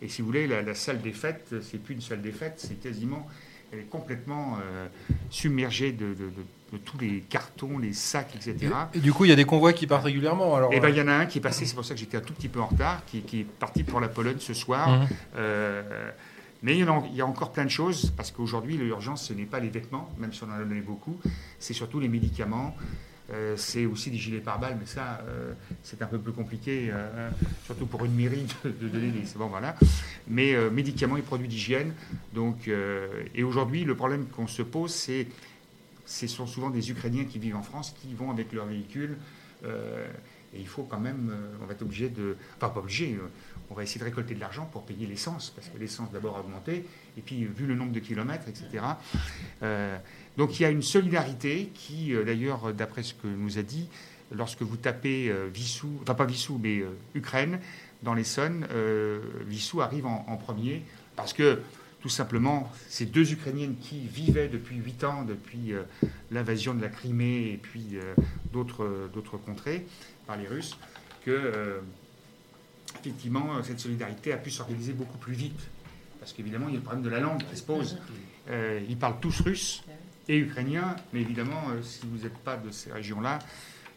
et si vous voulez, la, la salle des fêtes, c'est plus une salle des fêtes, c'est quasiment, elle est complètement euh, submergée de, de- de- de tous les cartons, les sacs, etc. Et, et du coup, il y a des convois qui partent régulièrement. Alors, Et ben, euh, il y en a un qui est passé, c'est pour ça que j'étais un tout petit peu en retard, qui, qui est parti pour la Pologne ce soir. Mhm. Euh, mais il y, en a, il y a encore plein de choses, parce qu'aujourd'hui, l'urgence, ce n'est pas les vêtements, même si on en a donné beaucoup, c'est surtout les médicaments. Euh, c'est aussi des gilets pare-balles, mais ça, euh, c'est un peu plus compliqué, euh, surtout pour une mairie de, donner des. Mais médicaments et produits d'hygiène. Donc, et aujourd'hui, le problème qu'on se pose, c'est ce sont souvent des Ukrainiens qui vivent en France, qui vont avec leur véhicule, Et il faut quand même, on va être obligé de, enfin pas obligé, on va essayer de récolter de l'argent pour payer l'essence, parce que l'essence d'abord a augmenté, et puis vu le nombre de kilomètres, etc. Euh, donc il y a une solidarité qui, euh, d'ailleurs, d'après ce que nous a dit, lorsque vous tapez euh, Vissou, enfin pas Vissou, mais euh, Ukraine, dans l'Essonne, euh, Vissou arrive en, en premier, parce que tout simplement, ces deux Ukrainiennes qui vivaient depuis huit ans, depuis euh, l'invasion de la Crimée et puis euh, d'autres d'autres contrées par les Russes, que euh, effectivement cette solidarité a pu s'organiser beaucoup plus vite. Parce qu'évidemment, il y a le problème de la langue qui se pose. Euh, ils parlent tous russe et ukrainien, mais évidemment, euh, si vous n'êtes pas de ces régions-là,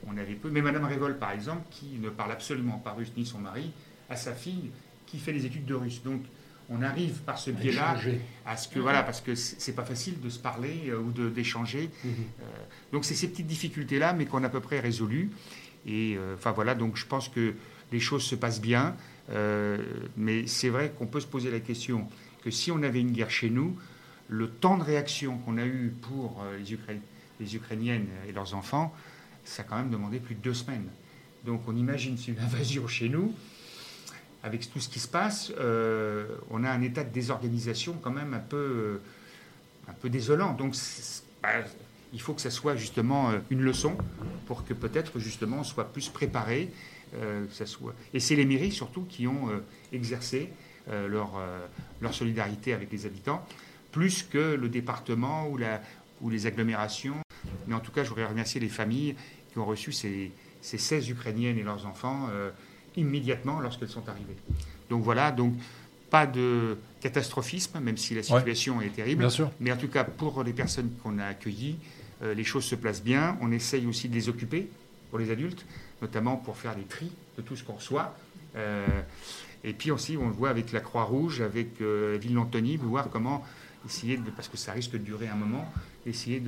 on avait peu. Mais Madame Révol, par exemple, qui ne parle absolument pas russe ni son mari, a sa fille qui fait les études de russe. Donc, on arrive par ce biais-là à ce que voilà, parce que c'est pas facile de se parler euh, ou d'échanger. Mhm. Euh, donc c'est ces petites difficultés-là, mais qu'on a à peu près résolues. Et euh, enfin voilà, donc je pense que les choses se passent bien. Mais c'est vrai qu'on peut se poser la question que si on avait une guerre chez nous, le temps de réaction qu'on a eu pour euh, les, Ukra- les Ukrainiennes et leurs enfants, ça a quand même demandé plus de deux semaines. Donc on imagine c'est une invasion chez nous, avec tout ce qui se passe, euh, on a un état de désorganisation quand même un peu, euh, désolant. Donc bah, il faut que ça soit justement une leçon pour que peut-être justement on soit plus préparé. ça soit... Et c'est les mairies surtout qui ont exercé leur solidarité avec les habitants, plus que le département ou, la, ou les agglomérations. Mais en tout cas, je voudrais remercier les familles qui ont reçu ces, ces 16 Ukrainiennes et leurs enfants euh, immédiatement lorsqu'elles sont arrivées. Donc voilà, donc pas de catastrophisme, même si la situation est terrible. Bien sûr. Mais en tout cas, pour les personnes qu'on a accueillies, euh, les choses se placent bien. On essaye aussi de les occuper pour les adultes, notamment pour faire des tris de tout ce qu'on reçoit. Euh, et puis aussi, on le voit avec la Croix-Rouge, avec la ville d'Antony, voir comment essayer, de, parce que ça risque de durer un moment, essayer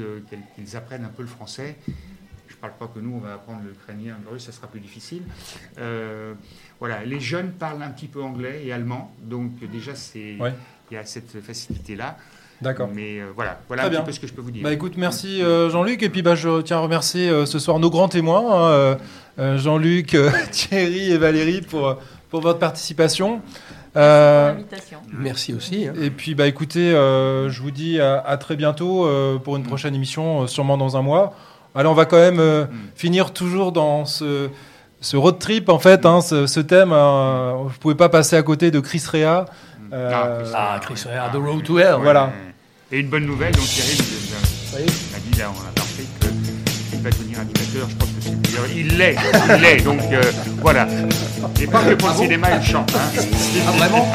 qu'ils apprennent un peu le français. Je ne parle pas que nous, on va apprendre l'ukrainien, le russe, ça sera plus difficile. Euh, voilà, les jeunes parlent un petit peu anglais et allemand, donc déjà, c'est, il Ouais. y a cette facilité-là. D'accord. Mais euh, voilà, voilà Très un bien. petit peu ce que je peux vous dire. Bah écoute, merci euh, Jean-Luc. Et puis bah, je tiens à remercier euh, ce soir nos grands témoins, hein, Jean-Luc, [LAUGHS] Thierry et Valérie, pour, pour votre participation. Euh. Merci aussi. hein. et puis bah écoutez, euh, je vous dis à, à très bientôt euh, pour une prochaine émission, sûrement dans un mois. Alors on va quand même euh, finir toujours dans ce, ce road trip en fait, hein, ce, ce thème. Euh, vous pouvez pas passer à côté de Chris Rea. Euh, Ah, Chris Rea, The Road to Hell. Voilà. Et une bonne nouvelle, donc Thierry nous a, dit, là, on a parlé qu'il va devenir animateur. Je pense que c'est d'ailleurs, Il l'est, il l'est. Donc euh, voilà. Et pas que pour le cinéma, il chante. Hein. Ah, vraiment?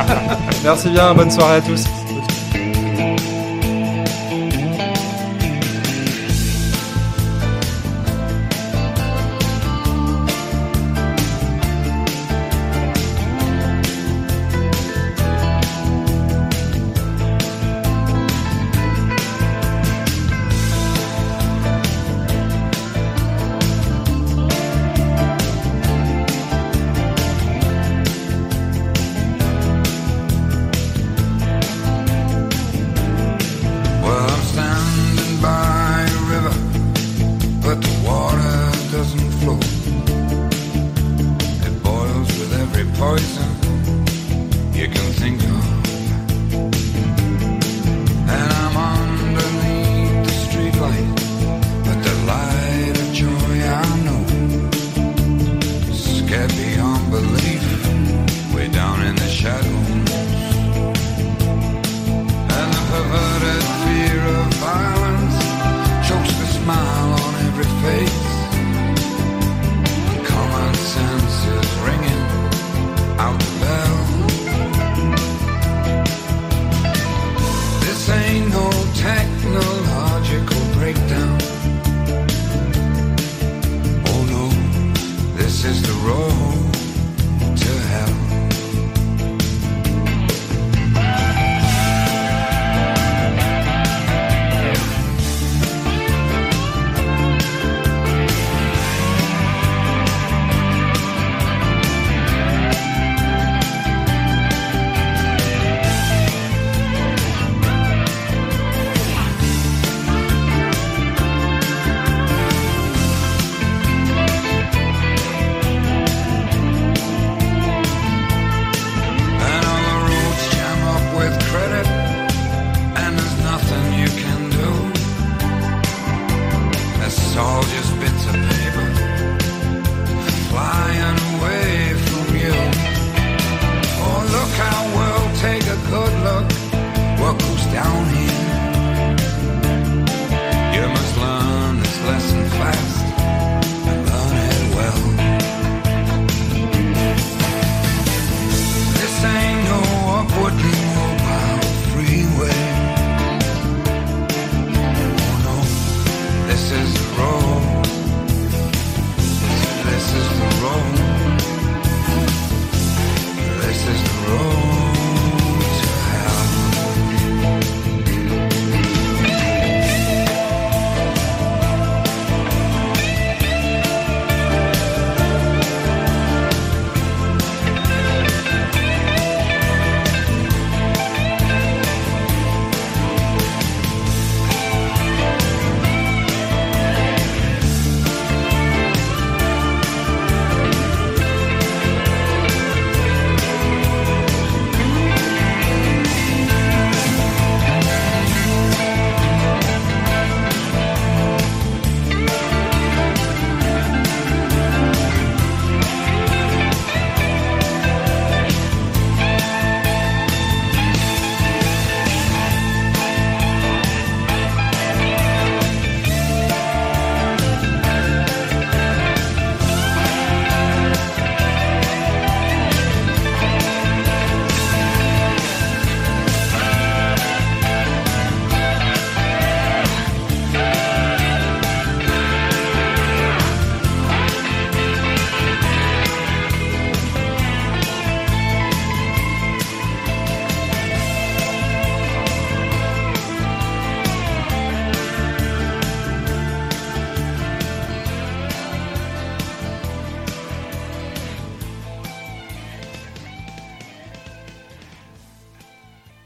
Merci bien, bonne soirée à tous.